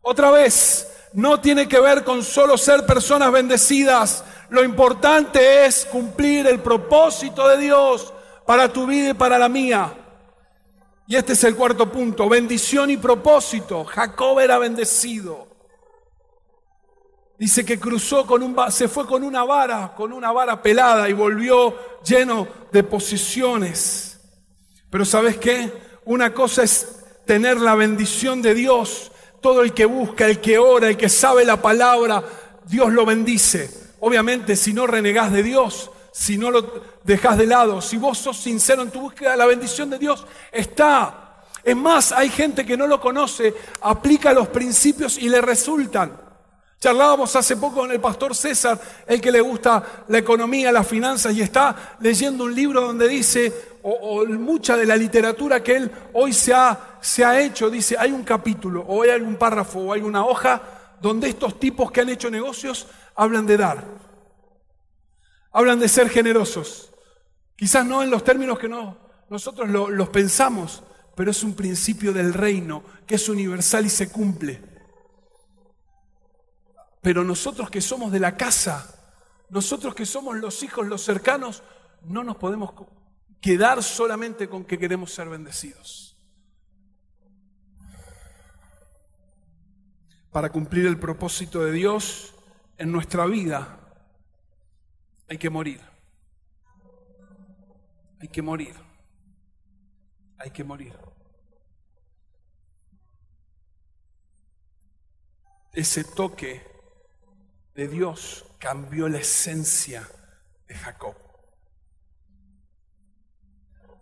Otra vez, no tiene que ver con solo ser personas bendecidas. Lo importante es cumplir el propósito de Dios para tu vida y para la mía. Y este es el cuarto punto, bendición y propósito. Jacob era bendecido. Dice que cruzó con un se fue con una vara, con una vara pelada y volvió lleno de posiciones. Pero ¿sabes qué? Una cosa es tener la bendición de Dios. Todo el que busca, el que ora, el que sabe la palabra, Dios lo bendice. Obviamente, si no renegás de Dios, si no lo dejas de lado, si vos sos sincero en tu búsqueda, la bendición de Dios está. Es más, hay gente que no lo conoce, aplica los principios y le resultan. Charlábamos hace poco con el pastor César, el que le gusta la economía, las finanzas, y está leyendo un libro donde dice, o, mucha de la literatura que él hoy se ha, se ha hecho, dice, hay un capítulo, o hay algún párrafo, o hay una hoja, donde estos tipos que han hecho negocios hablan de dar hablan de ser generosos. Quizás no en los términos que no, nosotros los pensamos, pero es un principio del reino que es universal y se cumple. Pero nosotros que somos de la casa, nosotros que somos los hijos, los cercanos, no nos podemos quedar solamente con que queremos ser bendecidos. Para cumplir el propósito de Dios en nuestra vida, hay que morir. Hay que morir. Hay que morir. Ese toque de Dios cambió la esencia de Jacob.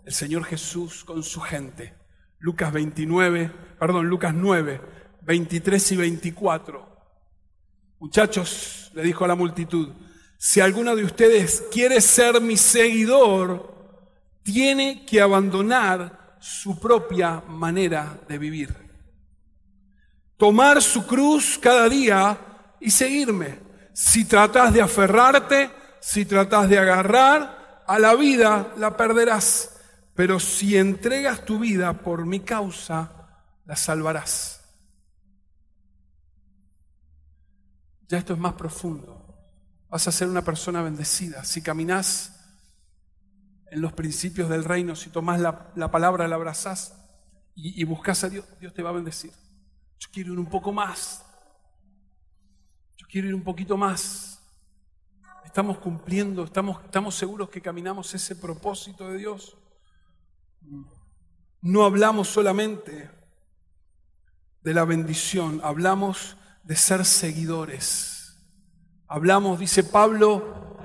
El Señor Jesús con su gente. Lucas 29, perdón, Lucas 9, 23 y 24. Muchachos, le dijo a la multitud, si alguno de ustedes quiere ser mi seguidor, tiene que abandonar su propia manera de vivir. Tomar su cruz cada día y seguirme. Si tratas de aferrarte, si tratas de agarrar a la vida, la perderás. Pero si entregas tu vida por mi causa, la salvarás. Ya esto es más profundo vas a ser una persona bendecida. Si caminas en los principios del reino, si tomas la, palabra, la abrazás y, y buscas a Dios, Dios te va a bendecir. Yo quiero ir un poco más. Quiero ir un poquito más. Estamos cumpliendo, estamos, estamos seguros que caminamos ese propósito de Dios. No hablamos solamente de la bendición, hablamos de ser seguidores. Hablamos, dice Pablo,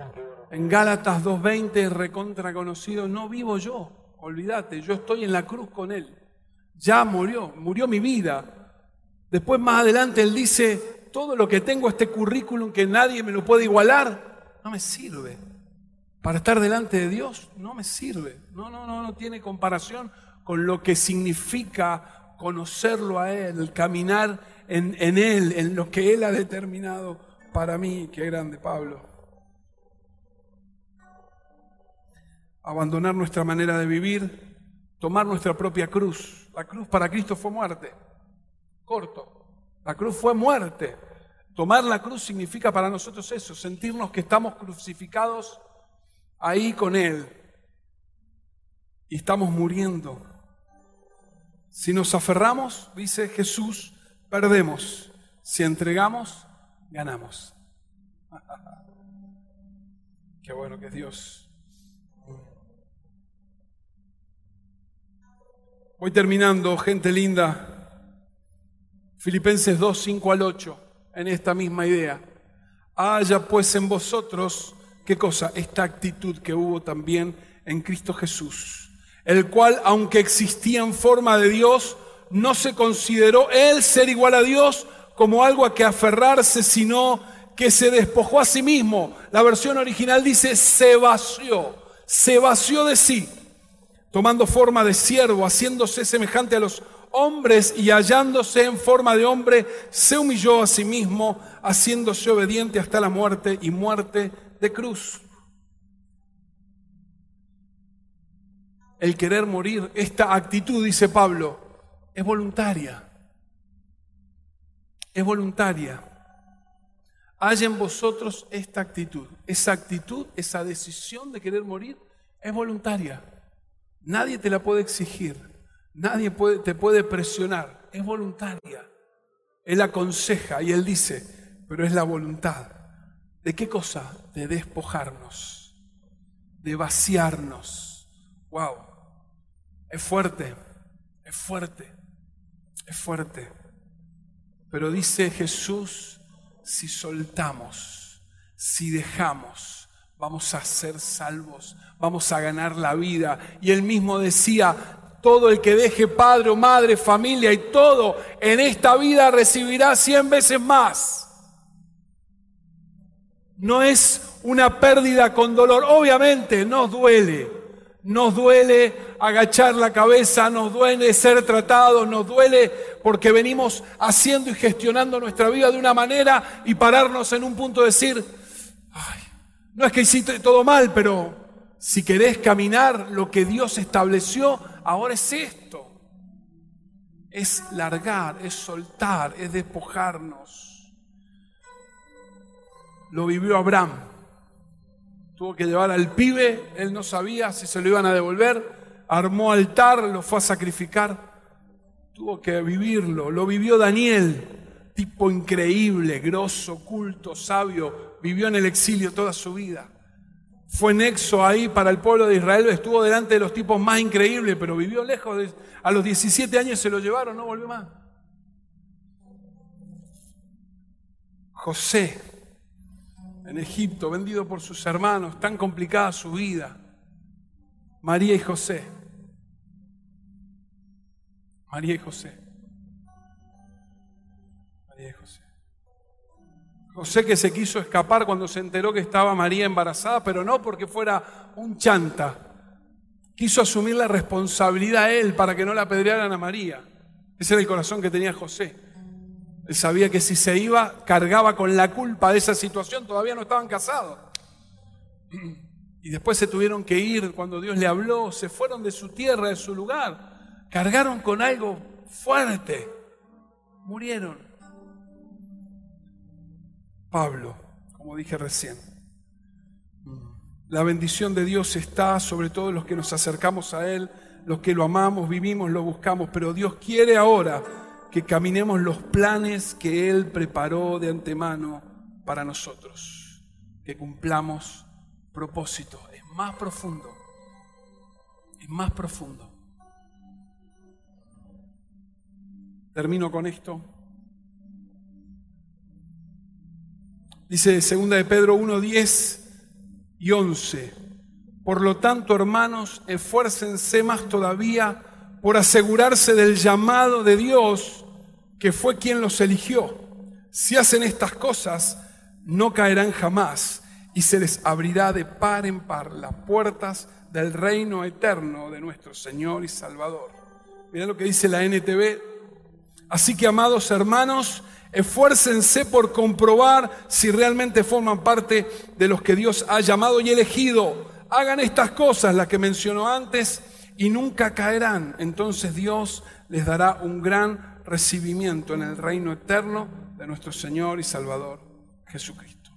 en Gálatas 2.20, recontra conocido, no vivo yo, olvídate, yo estoy en la cruz con Él. Ya murió, murió mi vida. Después más adelante Él dice, todo lo que tengo, este currículum que nadie me lo puede igualar, no me sirve. Para estar delante de Dios, no me sirve. No, no, no, no tiene comparación con lo que significa conocerlo a Él, caminar en, en Él, en lo que Él ha determinado para mí, qué grande Pablo. Abandonar nuestra manera de vivir, tomar nuestra propia cruz. La cruz para Cristo fue muerte. Corto. La cruz fue muerte. Tomar la cruz significa para nosotros eso, sentirnos que estamos crucificados ahí con Él. Y estamos muriendo. Si nos aferramos, dice Jesús, perdemos. Si entregamos, ganamos. Qué bueno que es Dios. Voy terminando, gente linda. Filipenses 2, 5 al 8, en esta misma idea. Haya pues en vosotros, ¿qué cosa? Esta actitud que hubo también en Cristo Jesús, el cual, aunque existía en forma de Dios, no se consideró él ser igual a Dios, como algo a que aferrarse, sino que se despojó a sí mismo. La versión original dice se vació, se vació de sí, tomando forma de siervo, haciéndose semejante a los hombres y hallándose en forma de hombre, se humilló a sí mismo, haciéndose obediente hasta la muerte y muerte de cruz. El querer morir, esta actitud, dice Pablo, es voluntaria es voluntaria. Hay en vosotros esta actitud. Esa actitud, esa decisión de querer morir, es voluntaria. Nadie te la puede exigir. Nadie te puede presionar. Es voluntaria. Él aconseja y él dice, pero es la voluntad. ¿De qué cosa? De despojarnos, de vaciarnos. Wow. Es fuerte, es fuerte, es fuerte. Pero dice Jesús, si soltamos, si dejamos, vamos a ser salvos, vamos a ganar la vida. Y él mismo decía, todo el que deje padre o madre, familia y todo en esta vida recibirá cien veces más. No es una pérdida con dolor, obviamente nos duele, nos duele agachar la cabeza, nos duele ser tratados, nos duele porque venimos haciendo y gestionando nuestra vida de una manera y pararnos en un punto de decir, ay, no es que hiciste todo mal, pero si querés caminar lo que Dios estableció, ahora es esto. Es largar, es soltar, es despojarnos. Lo vivió Abraham. Tuvo que llevar al pibe, él no sabía si se lo iban a devolver, armó altar, lo fue a sacrificar, tuvo que vivirlo, lo vivió Daniel, tipo increíble, grosso, culto, sabio, vivió en el exilio toda su vida. Fue nexo ahí para el pueblo de Israel, estuvo delante de los tipos más increíbles, pero vivió lejos, a los 17 años se lo llevaron, no volvió más. José, en Egipto, vendido por sus hermanos, tan complicada su vida. María y José. María y José. María y José. José que se quiso escapar cuando se enteró que estaba María embarazada, pero no porque fuera un chanta. Quiso asumir la responsabilidad él para que no la apedrearan a María. Ese era el corazón que tenía José. Él sabía que si se iba, cargaba con la culpa de esa situación, todavía no estaban casados. Y después se tuvieron que ir cuando Dios le habló, se fueron de su tierra, de su lugar, cargaron con algo fuerte, murieron. Pablo, como dije recién, la bendición de Dios está sobre todos los que nos acercamos a Él, los que lo amamos, vivimos, lo buscamos, pero Dios quiere ahora que caminemos los planes que Él preparó de antemano para nosotros, que cumplamos propósito, es más profundo, es más profundo. Termino con esto. Dice segunda de Pedro 1, 10 y 11. Por lo tanto, hermanos, esfuércense más todavía por asegurarse del llamado de Dios, que fue quien los eligió. Si hacen estas cosas, no caerán jamás y se les abrirá de par en par las puertas del reino eterno de nuestro Señor y Salvador. Mira lo que dice la NTV. Así que, amados hermanos, esfuércense por comprobar si realmente forman parte de los que Dios ha llamado y elegido. Hagan estas cosas, las que mencionó antes, y nunca caerán. Entonces Dios les dará un gran recibimiento en el reino eterno de nuestro Señor y Salvador Jesucristo.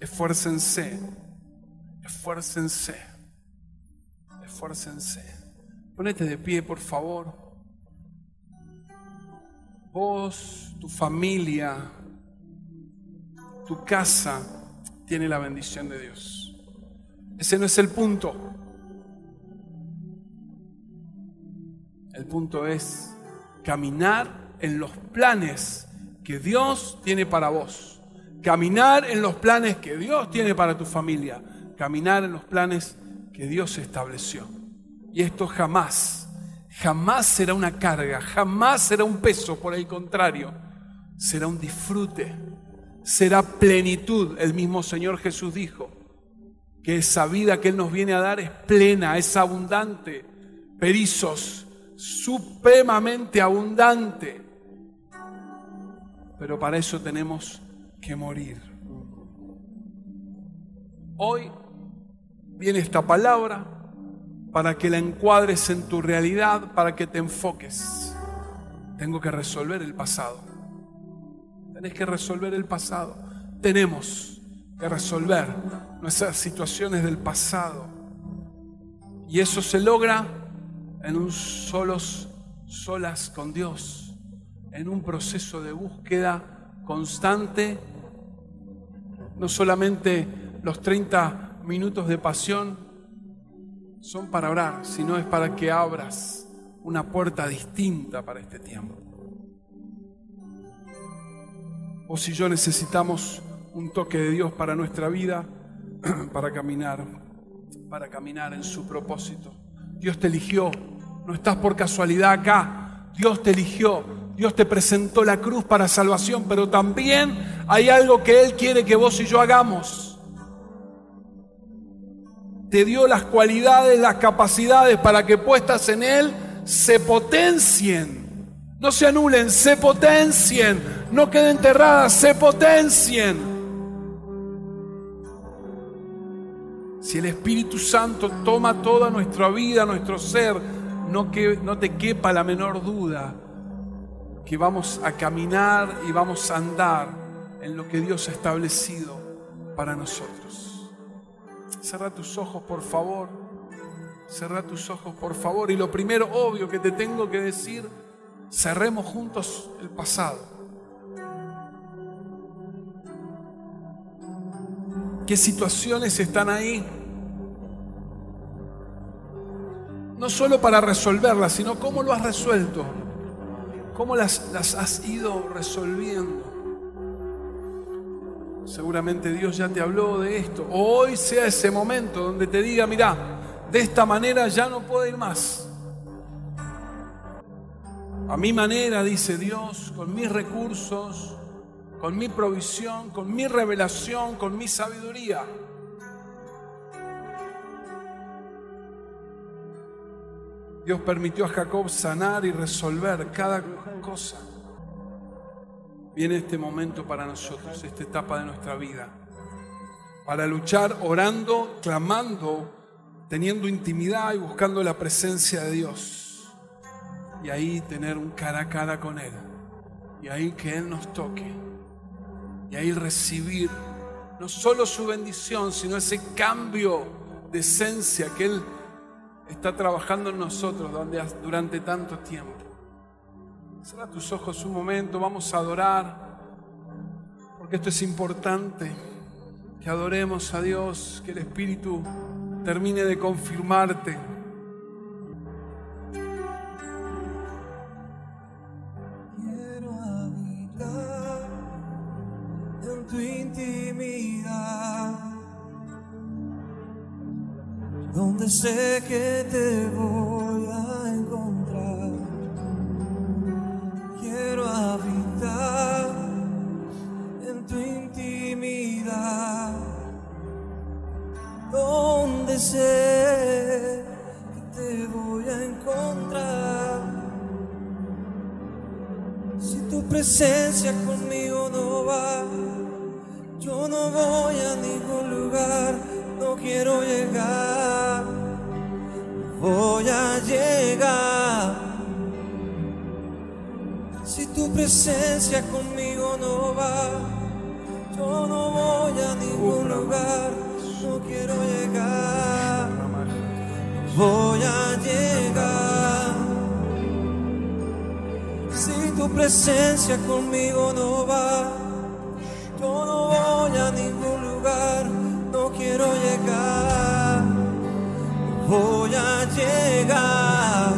Esfuércense, esfuércense, esfuércense. Ponete de pie, por favor. Vos, tu familia, tu casa tiene la bendición de Dios. Ese no es el punto. El punto es caminar en los planes que Dios tiene para vos. Caminar en los planes que Dios tiene para tu familia. Caminar en los planes que Dios estableció. Y esto jamás, jamás será una carga, jamás será un peso, por el contrario, será un disfrute, será plenitud. El mismo Señor Jesús dijo que esa vida que Él nos viene a dar es plena, es abundante. Perizos, supremamente abundante. Pero para eso tenemos que morir. Hoy viene esta palabra para que la encuadres en tu realidad, para que te enfoques. Tengo que resolver el pasado. Tenés que resolver el pasado. Tenemos que resolver nuestras situaciones del pasado. Y eso se logra en un solos, solas con Dios, en un proceso de búsqueda constante no solamente los 30 minutos de pasión son para orar, sino es para que abras una puerta distinta para este tiempo. O si yo necesitamos un toque de Dios para nuestra vida, para caminar, para caminar en su propósito. Dios te eligió, no estás por casualidad acá, Dios te eligió, Dios te presentó la cruz para salvación, pero también hay algo que Él quiere que vos y yo hagamos. Te dio las cualidades, las capacidades para que puestas en Él se potencien. No se anulen, se potencien. No queden enterradas, se potencien. Si el Espíritu Santo toma toda nuestra vida, nuestro ser, no, que, no te quepa la menor duda que vamos a caminar y vamos a andar en lo que Dios ha establecido para nosotros. Cerra tus ojos, por favor. Cerra tus ojos, por favor. Y lo primero, obvio, que te tengo que decir, cerremos juntos el pasado. ¿Qué situaciones están ahí? No solo para resolverlas, sino cómo lo has resuelto. ¿Cómo las, las has ido resolviendo? Seguramente Dios ya te habló de esto. hoy sea ese momento donde te diga, mira, de esta manera ya no puedo ir más. A mi manera, dice Dios, con mis recursos, con mi provisión, con mi revelación, con mi sabiduría. Dios permitió a Jacob sanar y resolver cada cosa. Viene este momento para nosotros, esta etapa de nuestra vida, para luchar orando, clamando, teniendo intimidad y buscando la presencia de Dios. Y ahí tener un cara a cara con Él. Y ahí que Él nos toque. Y ahí recibir no solo su bendición, sino ese cambio de esencia que Él está trabajando en nosotros durante tanto tiempo. Cierra tus ojos un momento, vamos a adorar, porque esto es importante, que adoremos a Dios, que el Espíritu termine de confirmarte. Quiero habitar en tu intimidad donde sé que te voy sé que te voy a encontrar. Si tu presencia conmigo no va, yo no voy a ningún lugar, no quiero llegar, voy a llegar. Si tu presencia conmigo no va, yo no voy a ningún lugar, no quiero llegar, voy a llegar. Si tu presencia conmigo no va, yo no voy a ningún lugar, no quiero llegar, voy a llegar.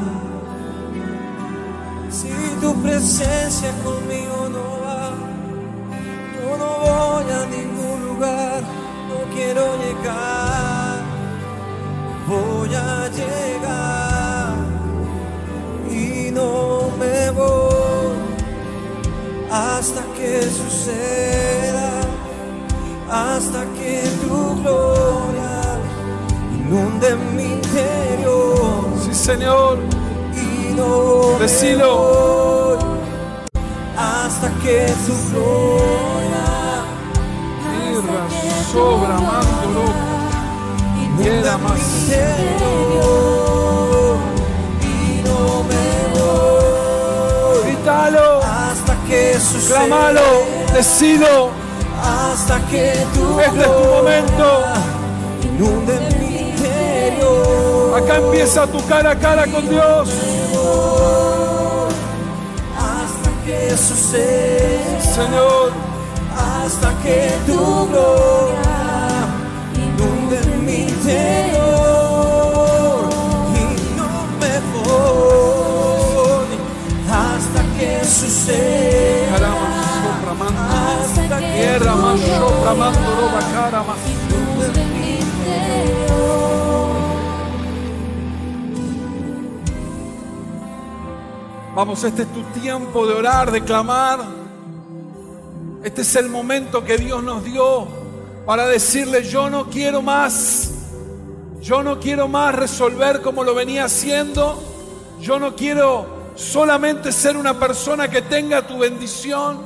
Si tu presencia conmigo no va, yo no voy a ningún lugar, quiero llegar, voy a llegar y no me voy hasta que suceda, hasta que tu gloria inunde mi interior Sí, Señor. y no me Decilo. voy hasta que tu gloria Sobra mandoro. Quiera mi más. interior y no me voy Grítalo. hasta que suceda Clámalo. Decilo. hasta que tu Este es tu momento. inunde mi interior Acá empieza tu cara a cara con Dios. hasta que suceda Señor. Hasta que tu gloria inunde mi interior y no me voy hasta que suceda hasta que Tierra más sopra, mando, roba, cara más. inunde mi interior Vamos, este es tu tiempo de orar, de clamar. Este es el momento que Dios nos dio para decirle, yo no quiero más. Yo no quiero más resolver como lo venía haciendo. Yo no quiero solamente ser una persona que tenga tu bendición.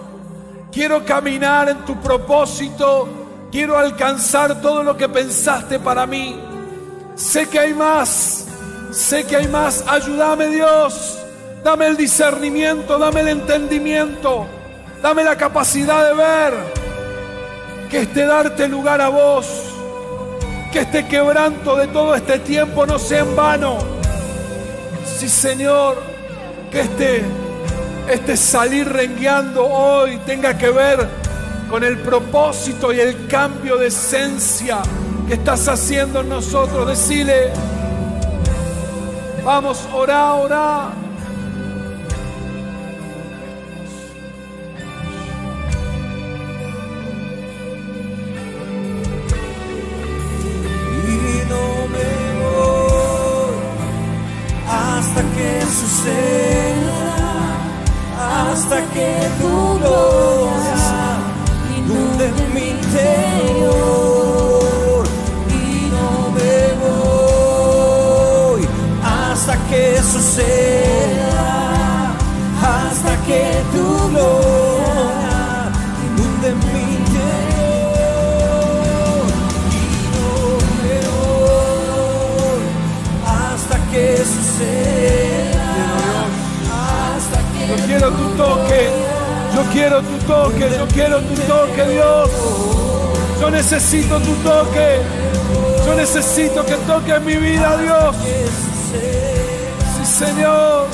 Quiero caminar en tu propósito. Quiero alcanzar todo lo que pensaste para mí. Sé que hay más. Sé que hay más. Ayúdame Dios. Dame el discernimiento, dame el entendimiento. Dame la capacidad de ver que este darte lugar a vos, que este quebranto de todo este tiempo no sea en vano. Sí, Señor, que este, este salir rengueando hoy tenga que ver con el propósito y el cambio de esencia que estás haciendo en nosotros. Decile, vamos, orá, orá. Hasta que tu gloria interior y no me voy hasta que suceda, hasta que tu gloria inunde mi interior y no me voy hasta que suceda, hasta que Yo quiero tu toque. Yo quiero tu toque, Dios. Yo necesito tu toque. Yo necesito que toque mi vida, Dios. Sí, Señor.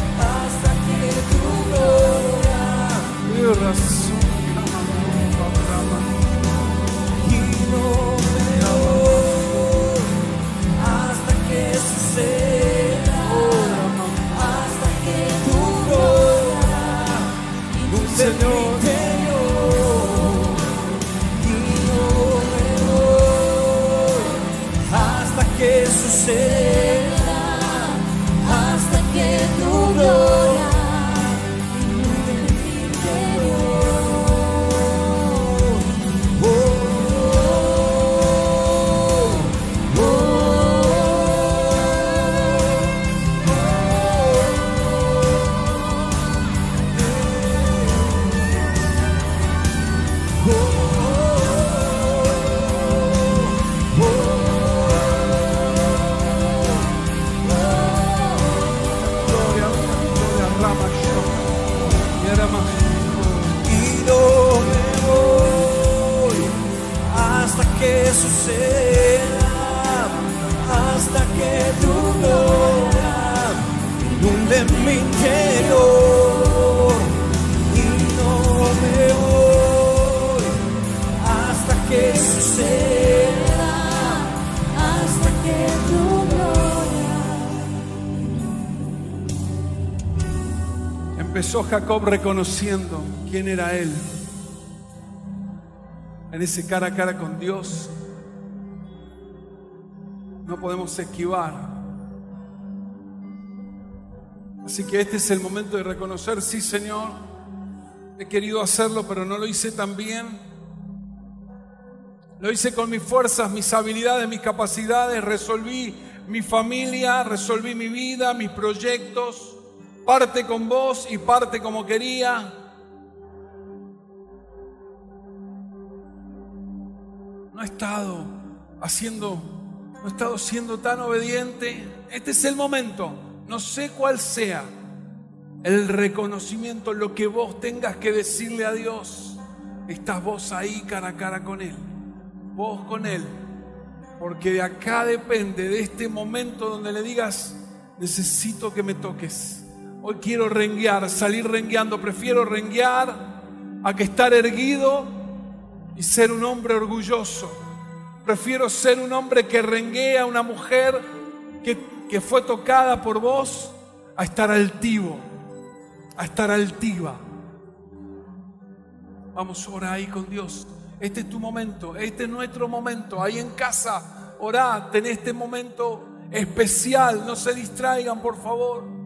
Reconociendo quién era él. En ese cara a cara con Dios no podemos esquivar. Así que este es el momento de reconocer, sí Señor, he querido hacerlo, pero no lo hice tan bien. Lo hice con mis fuerzas, mis habilidades, mis capacidades, resolví mi familia, resolví mi vida, mis proyectos, parte con vos y parte como quería. No he estado haciendo, no he estado siendo tan obediente. Este es el momento, no sé cuál sea el reconocimiento, lo que vos tengas que decirle a Dios. Estás vos ahí cara a cara con Él, vos con Él. Porque de acá depende, de este momento donde le digas, necesito que me toques. Hoy quiero renguear, salir rengueando, prefiero renguear a que estar erguido y ser un hombre orgulloso. Prefiero ser un hombre que renguea, una mujer que, que fue tocada por vos, a estar altivo, a estar altiva. Vamos, ora ahí con Dios. Este es tu momento, este es nuestro momento. Ahí en casa, orá, ten este momento especial. No se distraigan, por favor.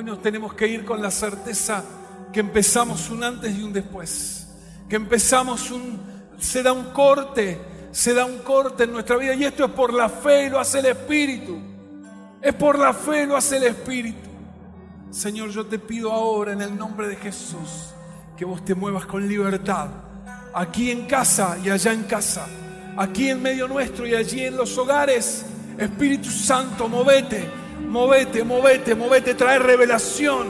Hoy nos tenemos que ir con la certeza que empezamos un antes y un después. Que empezamos un, se da un corte, se da un corte en nuestra vida. Y esto es por la fe, lo hace el Espíritu. Es por la fe, lo hace el Espíritu. Señor, yo te pido ahora en el nombre de Jesús que vos te muevas con libertad. Aquí en casa y allá en casa. Aquí en medio nuestro y allí en los hogares. Espíritu Santo, movete, movete, movete, movete. Trae revelación,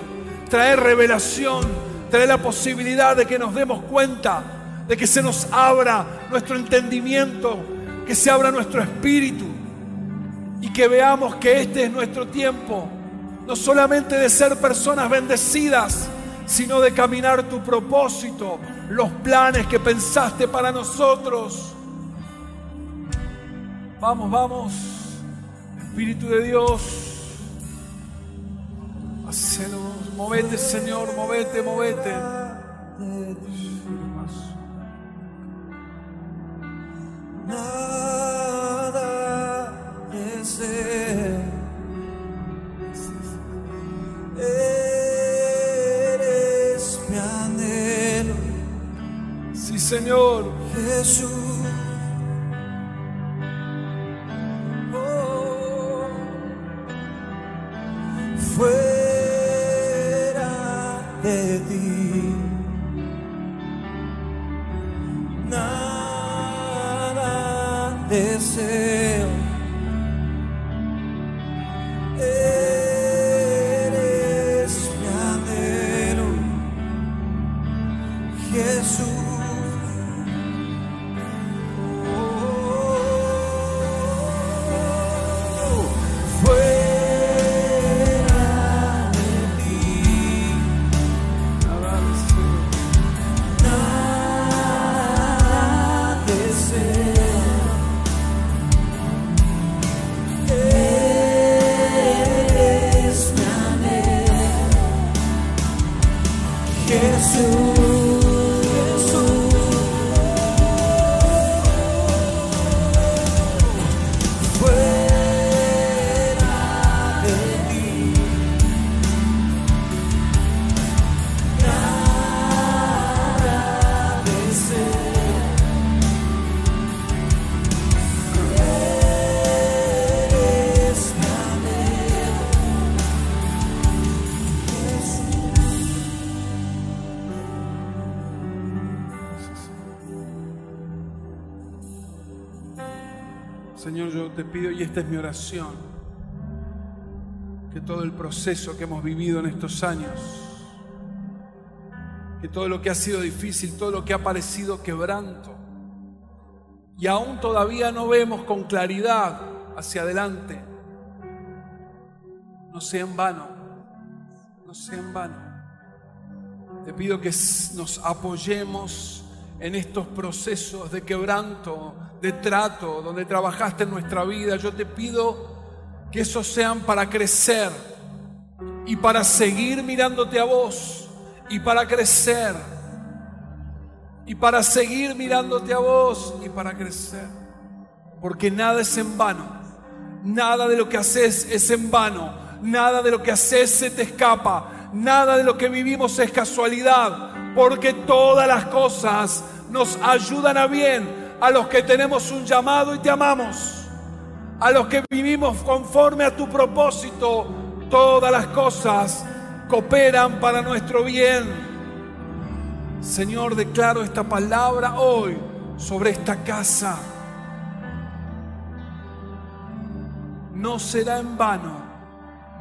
trae revelación. Trae la posibilidad de que nos demos cuenta, de que se nos abra nuestro entendimiento, que se abra nuestro espíritu y que veamos que este es nuestro tiempo, no solamente de ser personas bendecidas, sino de caminar tu propósito, los planes que pensaste para nosotros. Vamos, vamos, Espíritu de Dios, hacelo, movete Señor, movete, movete. nada deseo. Eres mi anhelo, Sí Señor. Jesús. De ti. Nada deseo. Eres mi anhelo. Jesús. Esta es mi oración, que todo el proceso que hemos vivido en estos años, que todo lo que ha sido difícil, todo lo que ha parecido quebranto, y aún todavía no vemos con claridad hacia adelante, no sea en vano, no sea en vano. Te pido que nos apoyemos en estos procesos de quebranto, de trato, donde trabajaste en nuestra vida. Yo te pido que esos sean para crecer y para seguir mirándote a vos y para crecer y para seguir mirándote a vos y para crecer. Porque nada es en vano. Nada de lo que haces es en vano. Nada de lo que haces se te escapa. Nada de lo que vivimos es casualidad. Porque todas las cosas nos ayudan a bien a los que tenemos un llamado y te amamos. A los que vivimos conforme a tu propósito. Todas las cosas cooperan para nuestro bien. Señor, declaro esta palabra hoy sobre esta casa. No será en vano,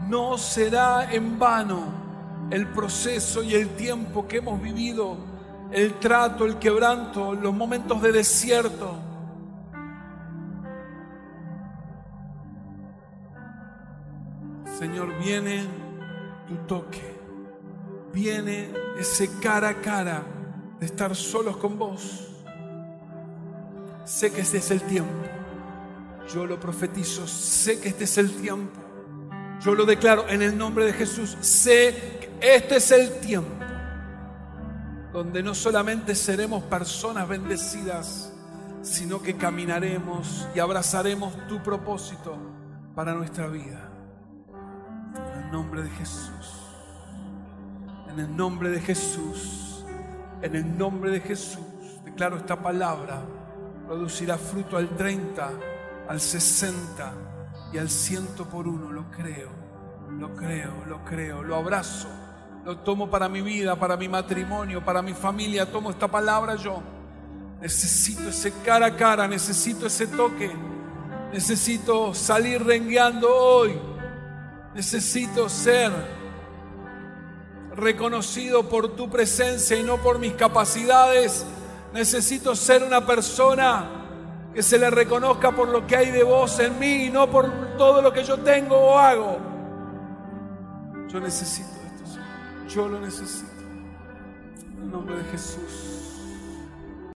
no será en vano el proceso y el tiempo que hemos vivido, el trato, el quebranto, los momentos de desierto. Señor, viene tu toque, viene ese cara a cara de estar solos con vos. Sé que este es el tiempo. Yo lo profetizo, sé que este es el tiempo. Yo lo declaro en el nombre de Jesús. Sé este es el tiempo donde no solamente seremos personas bendecidas, sino que caminaremos y abrazaremos tu propósito para nuestra vida. En el nombre de Jesús. En el nombre de Jesús. En el nombre de Jesús. Declaro esta palabra. Producirá fruto al 30, al 60 y al 100 por uno. Lo creo. Lo creo, lo creo. Lo abrazo. Lo tomo para mi vida, para mi matrimonio, para mi familia. Tomo esta palabra yo. Necesito ese cara a cara, necesito ese toque. Necesito salir rengueando hoy. Necesito ser reconocido por tu presencia y no por mis capacidades. Necesito ser una persona que se le reconozca por lo que hay de vos en mí y no por todo lo que yo tengo o hago. Yo necesito. Yo lo necesito. En el nombre de Jesús.